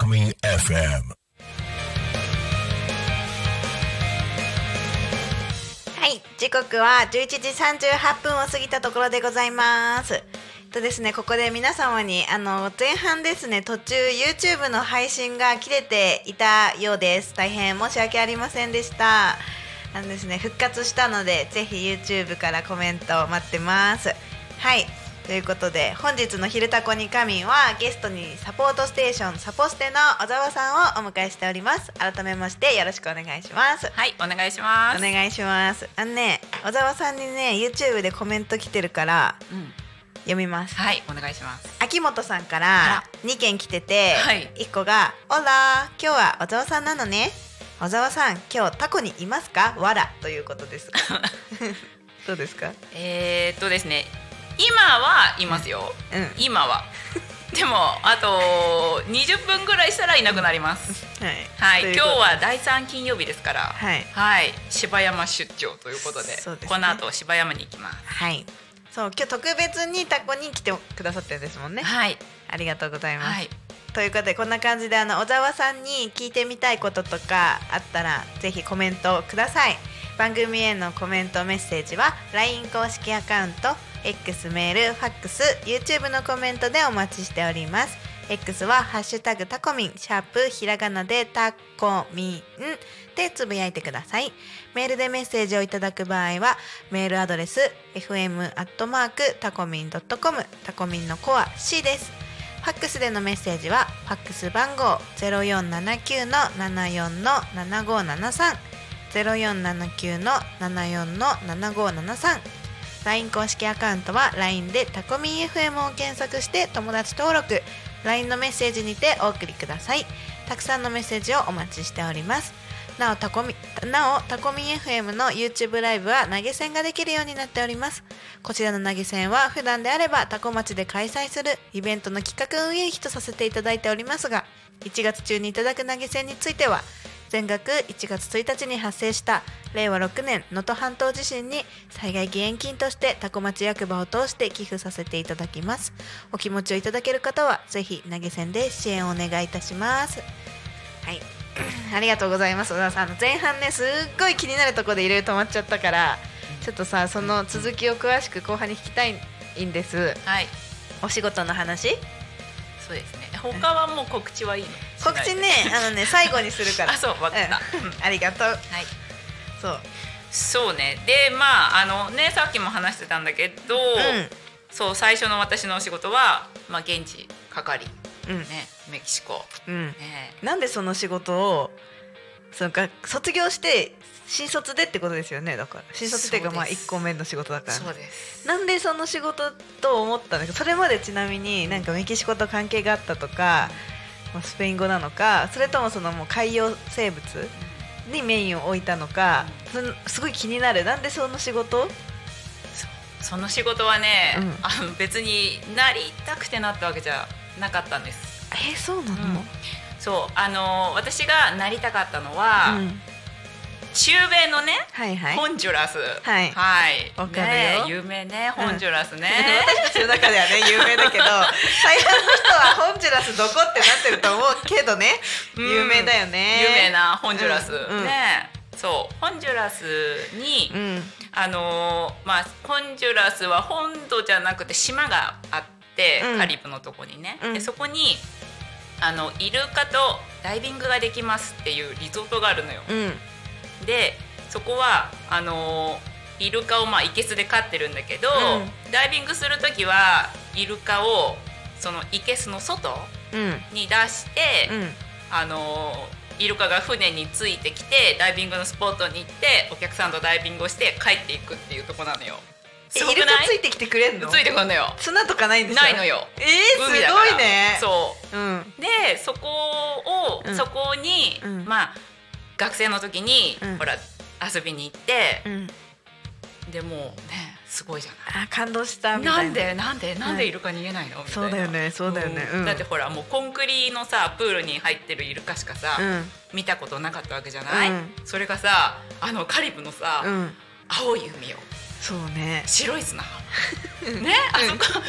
FM.
はい、時刻は11時38分を過ぎたところでございます。とですね、ここで皆様にあの前半ですね途中 YouTube の配信が切れていたようです大変申し訳ありませんでしたあのですね復活したのでぜひ YouTube からコメントを待ってますはいということで本日の「昼タコに仮眠」はゲストにサポートステーションサポステの小沢さんをお迎えしております。改めましてよろしくお願いします。
はいお願いします。
お願いします。あのね小沢さんにね YouTube でコメント来てるから
うん。
読みます。
はいお願いします。
秋元さんから2件来てて、
はい。
1個が「オラ今日は小沢さんなのね小沢さん今日タコにいますかわら」ということです どうですか？
えー、っとですね今はいますよ。
うん。
今は。でもあと20分ぐらいしたらいなくなります。
はい、
はい。今日は第3金曜日ですから
はい。
はい。柴山出張ということで
ね。
この後柴山に行きます。
はい。そう今日特別にタコに来てくださってるんですもんね。
はい。
ありがとうございます、
はい。
ということでこんな感じであの小沢さんに聞いてみたいこととかあったらぜひコメントをください。番組へのコメントメッセージは LINE 公式アカウント X メールファックス YouTube のコメントでお待ちしております。X はハッシュタグタコミンシャープひらがなでタコミンでつぶやいてください。メールでメッセージをいただく場合はメールアドレス fm アットマークタコミンドットコムタコミンのコア C です。ファックスでのメッセージはファックス番号0479の74の7573 0479の74の7573 LINE 公式アカウントは LINE でタコミン FM を検索して友達登録 LINE のメッセージにてお送りください。たくさんのメッセージをお待ちしております。なおタコミなおタコミン FM の YouTube ライブは投げ銭ができるようになっております。こちらの投げ銭は普段であればタコ町で開催するイベントの企画運営費とさせていただいておりますが1月中にいただく投げ銭については全額1月1日に発生した。令和6年能登半島地震に災害義援金としてタコ町役場を通して寄付させていただきます。お気持ちをいただける方はぜひ投げ銭で支援をお願いいたします。はい。ありがとうございます。小田さん。前半ねすっごい気になるところでいろいろ止まっちゃったからちょっとさその続きを詳しく後半に聞きたいんです。
はい。
お仕事の話？
そうですね他はもう告知はいいの
告知ねあのね最後にするから。
あそうわかった。
うんありがとう。
はい。
そう。
そうね。でまああのねさっきも話してたんだけど、
うん。
そう最初の私のお仕事は、まあ、現地係。
うん。
ねメキシコ、
うん。
ね、
なんでその仕事をそのか卒業して新卒でってことですよね。だから。新卒っていうかまあ1個目の仕事だから
そうです。
なんでその仕事と思ったのか。それまでちなみになんかメキシコと関係があったとか、まあスペイン語なのかそれともそのもう海洋生物にメインを置いたのか、すごい気になる。なんでその仕事？
その仕事はね、
うん。
あの別になりたくてなったわけじゃなかったんです。
えそうなの、
うん。そうあの私がなりたかったのは、
うん
中米のね、
はいはい。
ホンジュラス。
はい。
はい。
わかるよ。
ね有名ねホンジュラスね、
私たちの中ではね有名だけど 大半の人はホンジュラスどこってなってると思うけどね。
うん。
有名だよね。
有名なホンジュラス、ね。そう。ホンジュラスに、
うん。
あのーまあホンジュラスは本土じゃなくて島があって、
うん。
カリブのとこにね、
うん。
でそこにあのイルカとダイビングができますっていうリゾートがあるのよ。
うん
でそこはあのーイルカをまあ生簀で飼ってるんだけど、
う
ダイビングする時はイルカをその生簀の外
うん。
に出して、
うん。
あのイルカが船についてきてダイビングのスポットに行ってお客さんとダイビングをして帰っていくっていうとこなのよ。
イルカついてきてくれんの？
ついてくるのよ。
砂とかないんですか？
ないのよ。
えー、すごいね。
そう。
うん。
でそこを、
うん。
そこに、
うん。
まあ学生の時に、
うん。
ほら遊びに行って
う、ん。
でもうねすごいじゃない。
あ感動したみたいな。
なんでなんでなんでイルカ逃げないの、みたいな。
そうだよねそうだよね。うん。
だってほらもうコンクリのさプールに入ってるイルカしかさ、
うん。
見たことなかったわけじゃない、
うん。
それがさあのカリブのさ、
うん。
青い海よ
そうね。
白い砂 ね？あそこ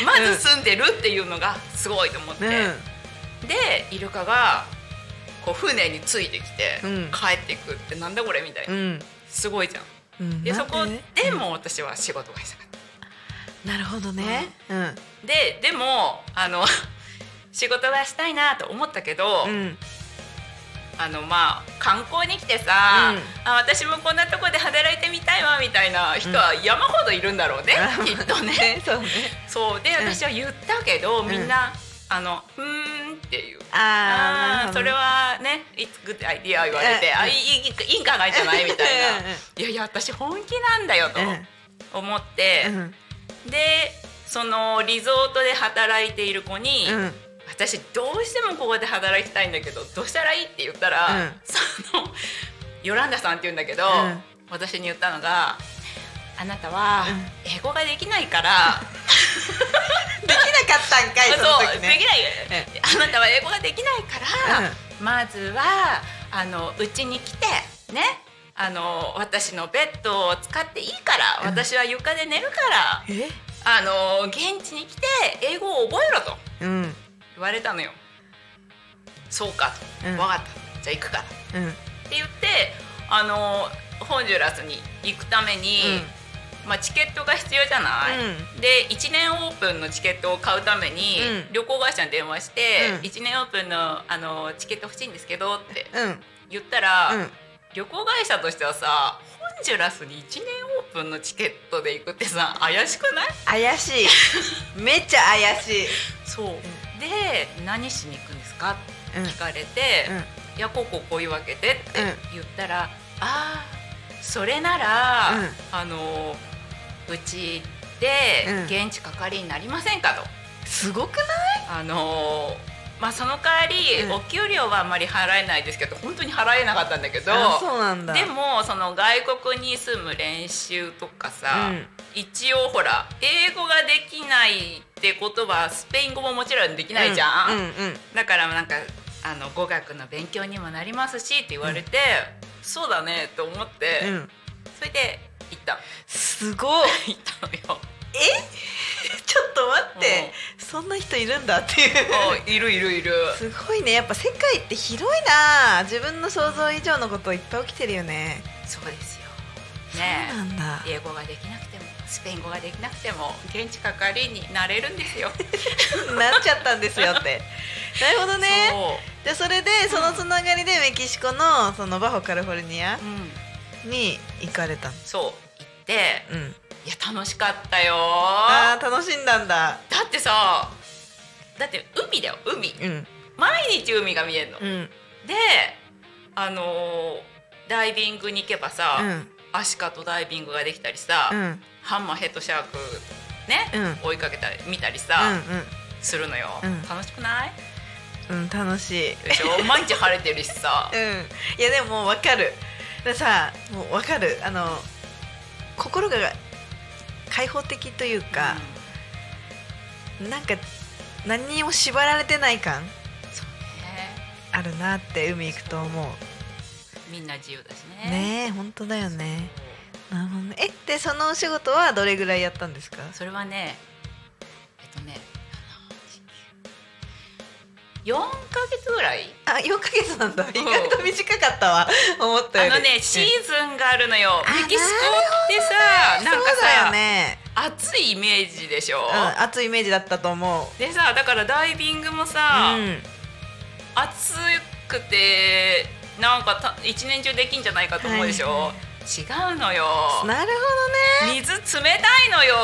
にまず住んでるっていうのがすごいと思って、
うん。
でイルカがこう船についてきて、
うん。
帰っていくってなんだこれみたいな、
うん。
すごいじゃん。
うん。
でそこでも私は仕事がしたかった。
なるほどね。うん。
ででもあの 仕事がしたいなと思ったけど、
うん。
あのまあ観光に来てさ、
うん。
あ私もこんなとこで働いてみたいわみたいな人は山ほどいるんだろうね、きっとね。
そうね。
そう。で
うん
私は言ったけど、みんなあの「ふーん」。
あーなるほど
あーそれはね「It's good idea」言われて「
うん。
あいいいいいい考えじゃない?」みたいな。
うん。うん「
いやいや私本気なんだよ」と
うん。
思って、
うん。
でそのリゾートで働いている子に「
うん。
私どうしてもここで働きたいんだけどどうしたらいい?」って言ったら、
うん。
そのヨランダさんって言うんだけど、
うん。
私に言ったのが「あなたは
うん。
英語ができないから、
できなかったんかいその
そう
時ね。
できない、あなたは英語ができないから、
うん。
まずはあのうちに来てね。あの私のベッドを使っていいから、
うん。
私は床で寝るから
え？
あの現地に来て英語を覚えろと
うん。
言われたのよ。そうかと、
うん。
分かった。じゃあ行くから。って
うん
言ってあのホンジュラスに行くために、まあ、チケットが必要じゃない、
うん。
で1年オープンのチケットを買うために、
うん。
旅行会社に電話して、
うん。
1年オープンのあのチケット欲しいんですけどって
うん。
言ったら、
うん。
旅行会社としてはさホンジュラスに1年オープンのチケットで行くってさ怪しくない？
怪しい。めっちゃ怪しい。
そう、で何しに行くんですか？って
うん。
聞かれて、
うん。
いやこうこうこういうわけでって
うん。
言ったら、ああそれなら、
うん。
あのうちで
うん。
現地係になりませんかと。
すごくない？
あのまあその代わり、
うん。
お給料はあんまり払えないですけど本当に払えなかったんだけどでもその外国に住む練習とかさ、
うん。
一応ほら英語ができないってことはスペイン語ももちろんできないじゃん、だからなんかあの語学の勉強にもなりますしって言われて、そうだねと思って、それで行った。
すごい。
行ったのよ。
ちょっと待って。そんな人いるんだっていう。
あいるいるいる。
すごいね。やっぱ世界って広いな。自分の想像以上のこといっぱい起きてるよね。
そうですよ。
そう
ね
なんだ。
英語ができなくてもスペイン語ができなくても現地係になれるんですよ。
なっちゃったんですよって。なるほどね。でそれでそのつながりでメキシコのそのバホカリフォルニア
うん、
に行かれたの？
そう。行って
うん。
いや楽しかったよ。
あー楽しんだんだ。
だってさだって海だよ海。
うん。
毎日海が見えるの、
うん。
であのーダイビングに行けばさ、
うん。
アシカとダイビングができたりさ、
うん。
ハンマーヘッドシャークね、
うん。
追いかけたり見たり
う
さ、
ん。
するのよ、
うん。
楽しくない？
うんうん楽しい
毎日晴れてるしさ。
うん。いやでも分かるでさもう分かる。あの心が開放的というか、なんか何にも縛られてない感
ね。
あるなって海行くと思う。
みんな自由だしね。
ねえ本当だよね。なるほどね。えでそのお仕事はどれぐらいやったんですか？
それはねえっとね4ヶ月ぐらい？
あ4ヶ月なんだ。意外と短かったわ。思ったより。
あのねシーズンがあるのよ。
あ
メキシコってさなんかさ、
ね。
暑いイメージでしょ、
うん熱いイメージだったと思う。
でさだからダイビングもさ、
うん。
暑くてなんかた一年中できんじゃないかと思うでしょ、
はい。
違うのよ。
なるほどね。
水冷たいのよ。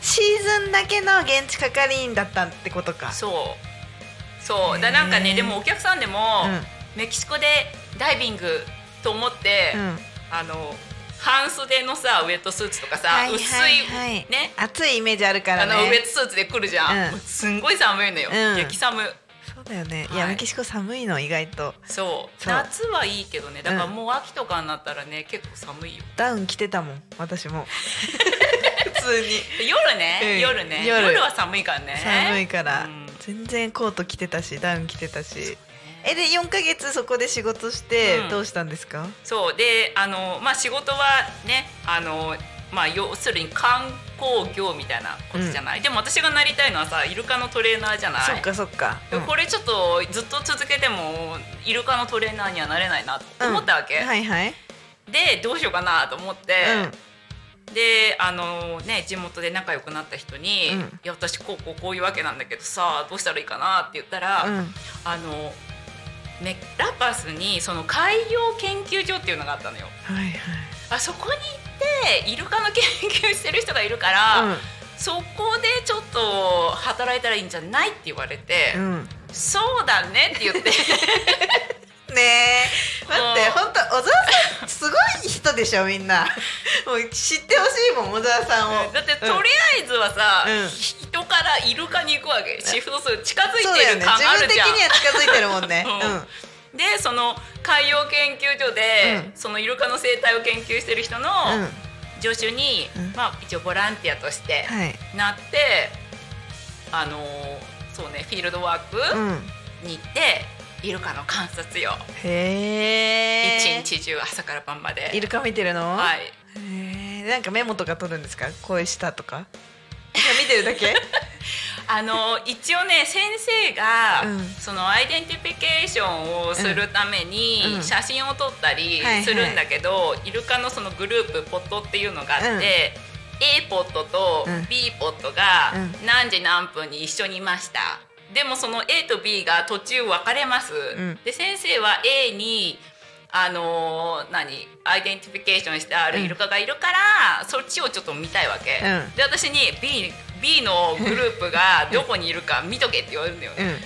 シーズンだけの現地係員だったってことか。
そうそう。だなんかねでもお客さんでも、
うん。
メキシコでダイビングと思って、
うん。
あの半袖のさウエットスーツとかさ、
はいはい
薄
はい。
いね
暑いイメージあるからね。
あのウエットスーツで来るじゃん、
うん。
すんごい寒いのよ、
うん。
激寒。
そうだよね、い、
はい。
やメキシコ寒いの意外と。
そう。夏はいいけどね。だから
うん。
もう秋とかになったらね結構寒いよ。
ダウン着てたもん私も。普通に。
夜ね、
うん。
夜ね。
夜。
夜は寒いからね。
寒いから、
うん
全然コート着てたしダウン着てたし。えで4ヶ月そこで仕事して
うん。
どうしたんですか、
そう。であのまあ仕事はねあのまあ要するに観光業みたいなことじゃない、でも私がなりたいのはさイルカのトレーナーじゃない？
そっかそっか、
でこれちょっとずっと続けてもイルカのトレーナーにはなれないなと思ったわけ、
うん。はいはい。
でどうしようかなと思って、
うん
であのね地元で仲良くなった人に「
うん。
いや私こうこうこういうわけなんだけどさどうしたらいいかな?」って言ったら、
うん。
あのメラパスにその海洋研究所っていうのがあったのよ。
はい
あそこに行ってイルカの研究してる人がいるから、
はい
そこでちょっと働いたらいいんじゃないって言われて、
うん、うん、
そうだねって言って。
ねって本当小沢さんすごい人でしょみんな。もう知ってほしいもん小沢さんを。
だってとり
うん
あえずはさ、
うん。
人からイルカに行くわけ。シフトする。近づい
そうだよね。
てる感
自分的
あるじゃん。
には近づいてるもんね。
うん。でその海洋研究所で、
うん。
そのイルカの生態を研究してる人の助手に、
うん。
まあ、一応ボランティアとして
はい。
なって、あのーそうねフィールドワーク
うん。
に行って、イルカの観察よ。
へえ
一日中朝から晩まで。
イルカ見てるの？
はい。
へえなんかメモとか取るんですか？声したとか？見てるだけ？
あの一応ね先生が、
うん。
その identification をするために
うん。
写真を撮ったりするんだけど、イルカのそのグループ pod っていうのがあって、
うん。
A ポットと
うん。
B ポットが
うん。
何時何分に一緒にいました。でもその A と B が途中分かれます。
ん。
で先生は A にあのー何 identification してあるイルカがいるから、そっちをちょっと見たいわけ、
うん。
で私に B, B のグループがどこにいるか見とけって言われるんだよ、いや
うん。
も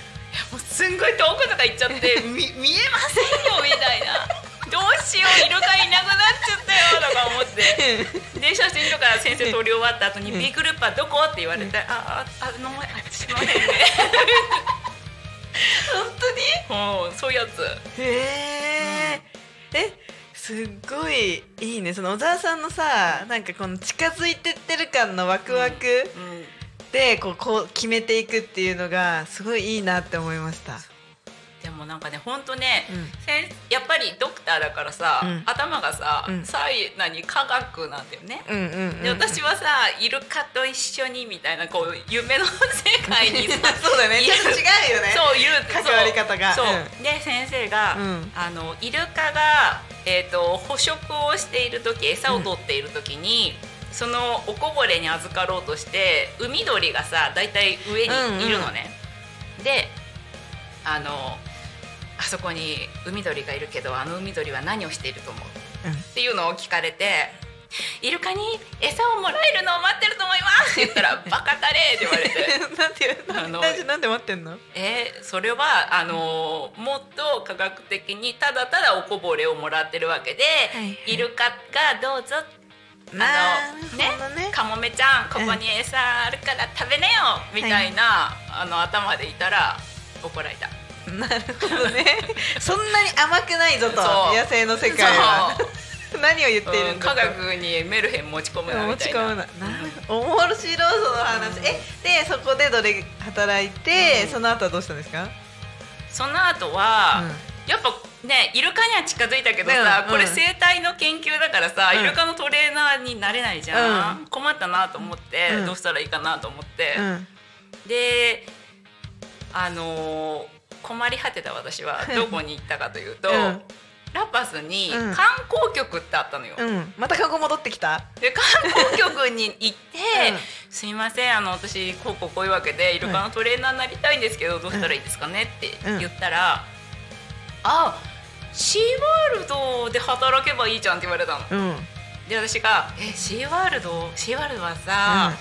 うすんごい遠くとか行っちゃって み見えませんよみたいなどうしようイルカいなくなっちゃったよとか思って。で写真とか先生撮り終わった後に B グループはどこ？って言われて、あああのあすいませんね
本当に
もうそういうやつ
へえ、えすっごいいいねその小沢さんのさなんかこの近づいてってる感のワクワク
うん
でこうこう決めていくっていうのがすごいいいなって思いました。
でもなんかね本当ね、
うん。
やっぱりドクターだからさ、
うん。
頭がさ、
うん。
さい何科学なんだよね、
うんうんうん、
で私はさイルカと一緒にみたいなこう夢の世界にさ
そうだね。違うよね。
そういる
関わり方が。
そう、
うん。
で先生が、
うん。
あのイルカが、えー、と捕食をしている時餌を取っている時に、そのおこぼれに預かろうとして海鳥がさ大体上にいるのね。であのあそこに海鳥がいるけどあの海鳥は何をしていると思う、
うん。
っていうのを聞かれて「イルカに餌をもらえるのを待ってると思います」って言ったら「バカたれ」って言われて。
なんでなんで待ってんの？
えーそれはあのーもっと科学的にただただおこぼれをもらってるわけで、
はい
イルカがどうぞ。
な
あの
るほどね。
カモメちゃんここに餌あるから食べねよ！みたいな、あの頭でいたら怒られた。
なるほどね。そんなに甘くないぞと。野生の世界は。
そ
何を言っている
うんん
だと
科学にメルヘン持ち込むなみたいな。
持ち込むな。なるほど。面白いその話。えでそこでどれ働いて、
うん。
その後はどうしたんですか？
その後は、
うん。
やっぱねイルカには近づいたけどさ、
うん。
これ生態の研究だからさ、
うん。
イルカのトレーナーになれないじゃん、
うん。
困ったなと思って、
うん。
どうしたらいいかなと思って、
うん。
であのー困り果てた私はどこに行ったかというと、
うん
ラパスに
うん
観光局ってあったのよ。
うん。また過去戻ってきた？
で観光局に行って
うん「
すいませんあの私こうこうこういうわけでイルカのトレーナーになりたいんですけどどうしたらいいですかね?」って言ったら「あシーワールドで働けばいいじゃん」って言われたの。
うん。
で私が「えシーワールドシーワールドはさ、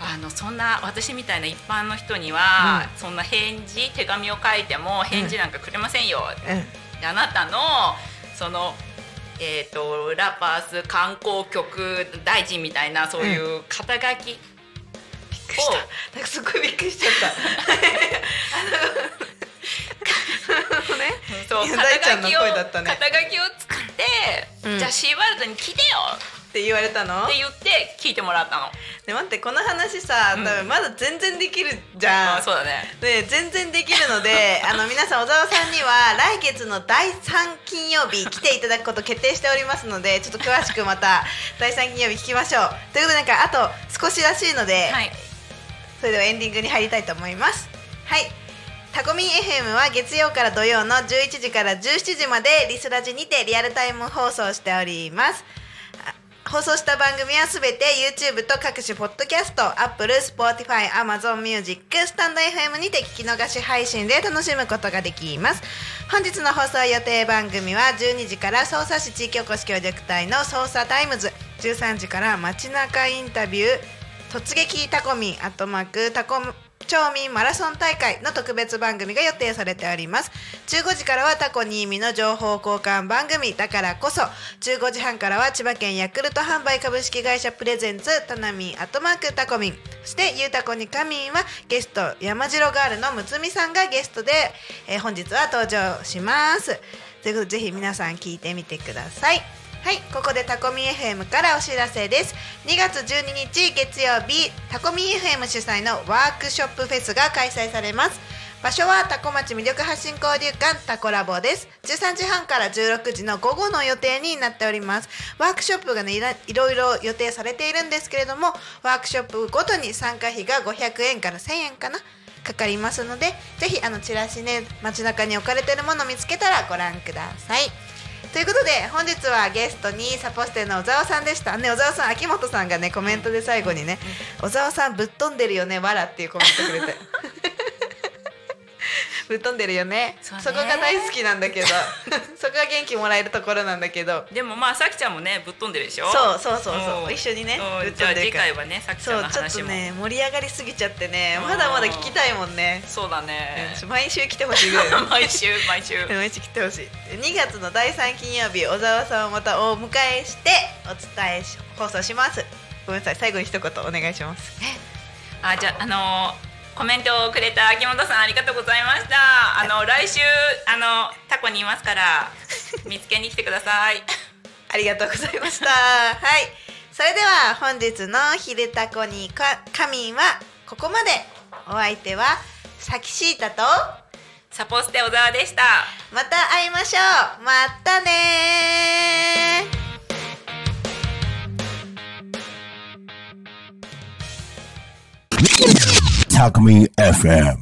あのそんな私みたいな一般の人には、そんな返事手紙を書いても返事なんかくれませんよ」
うん。
であなたのそのえー、とラパース観光局大臣みたいなそういう肩書き
びっくりした。なんかすごいびっくりしちゃった。ね。
そう肩書きを肩書きを作って、
うん
じゃあシーワールドに来てよ
って言われたの？
って言って聞いてもらったの。
で待ってこの話さ多分まだ全然できるじゃん、
あそうだね。
で全然できるので あの皆さん小沢さんには来月の第3金曜日来ていただくこと決定しておりますのでちょっと詳しくまた第3金曜日聞きましょう。ということでなんかあと少しらしいので、
はい。
それではエンディングに入りたいと思います。はい。タコミン FM は月曜から土曜の11時から17時までリスラジにてリアルタイム放送しております。あ放送した番組はすべて YouTube と各種ポッドキャスト Apple、Spotify、Amazon Music、 stand.fm にて聞き逃し配信で楽しむことができます。本日の放送予定番組は12時から匝瑳市地域おこし協力隊の匝瑳タイムズ。13時から街中インタビュー突撃多古民アットマーク多古町民マラソン大会の特別番組が予定されております。15時からはタコ新見の情報交換番組だからこそ15時半からは千葉県ヤクルト販売株式会社プレゼンツタナミンアットマークタコミン。そしてゆうたこにかみんはゲスト山城ガールのむつみさんがゲストで、えー本日は登場します。ということでぜひ皆さん聞いてみてください。はい、ここでタコミ FM からお知らせです。2月12日月曜日、タコミ FM 主催のワークショップフェスが開催されます。場所はタコ町魅力発信交流館タコラボです。13時半から16時の午後の予定になっております。ワークショップがねいろいろ予定されているんですけれども、ワークショップごとに参加費が500円から1000円かな。かかりますので、ぜひあのチラシね街中に置かれているものを見つけたらご覧ください。ということで本日はゲストにサポステの小沢さんでした。ね小沢さん秋元さんがねコメントで最後にね「小沢さんぶっ飛んでるよねわら」っていうコメントくれてぶっ飛んでるよね。
そ
こが大好きなんだけど。そこが元気もらえるところなんだけど。
でもまあさきちゃんもねぶっ飛んでるでしょ？
そうそうそうそう。
うん。
一緒にね
うん。
ぶっ飛んでるから。
回はねさきちゃんの
そうちょっと
話も
ね盛り上がりすぎちゃってね。
うん。
まだまだ聞きたいもんね。
そうだね。
うん。毎週来てほしいぐらい。の
毎週毎週。
毎日 来てほしい。2月の第3金曜日小沢さんをまたお迎えしてお伝えし放送します。ごめんなさい。最後に一言お願いします。
あじゃああのーコメントをくれた秋元さんありがとうございました。あの来週あのタコにいますから見つけに来てください。
ありがとうございました。はい。それでは本日の「ひるたこにかカミン」はここまで。お相手はさきしーたと
サポステ小沢でした。
また会いましょう。またね
Alchemy FM.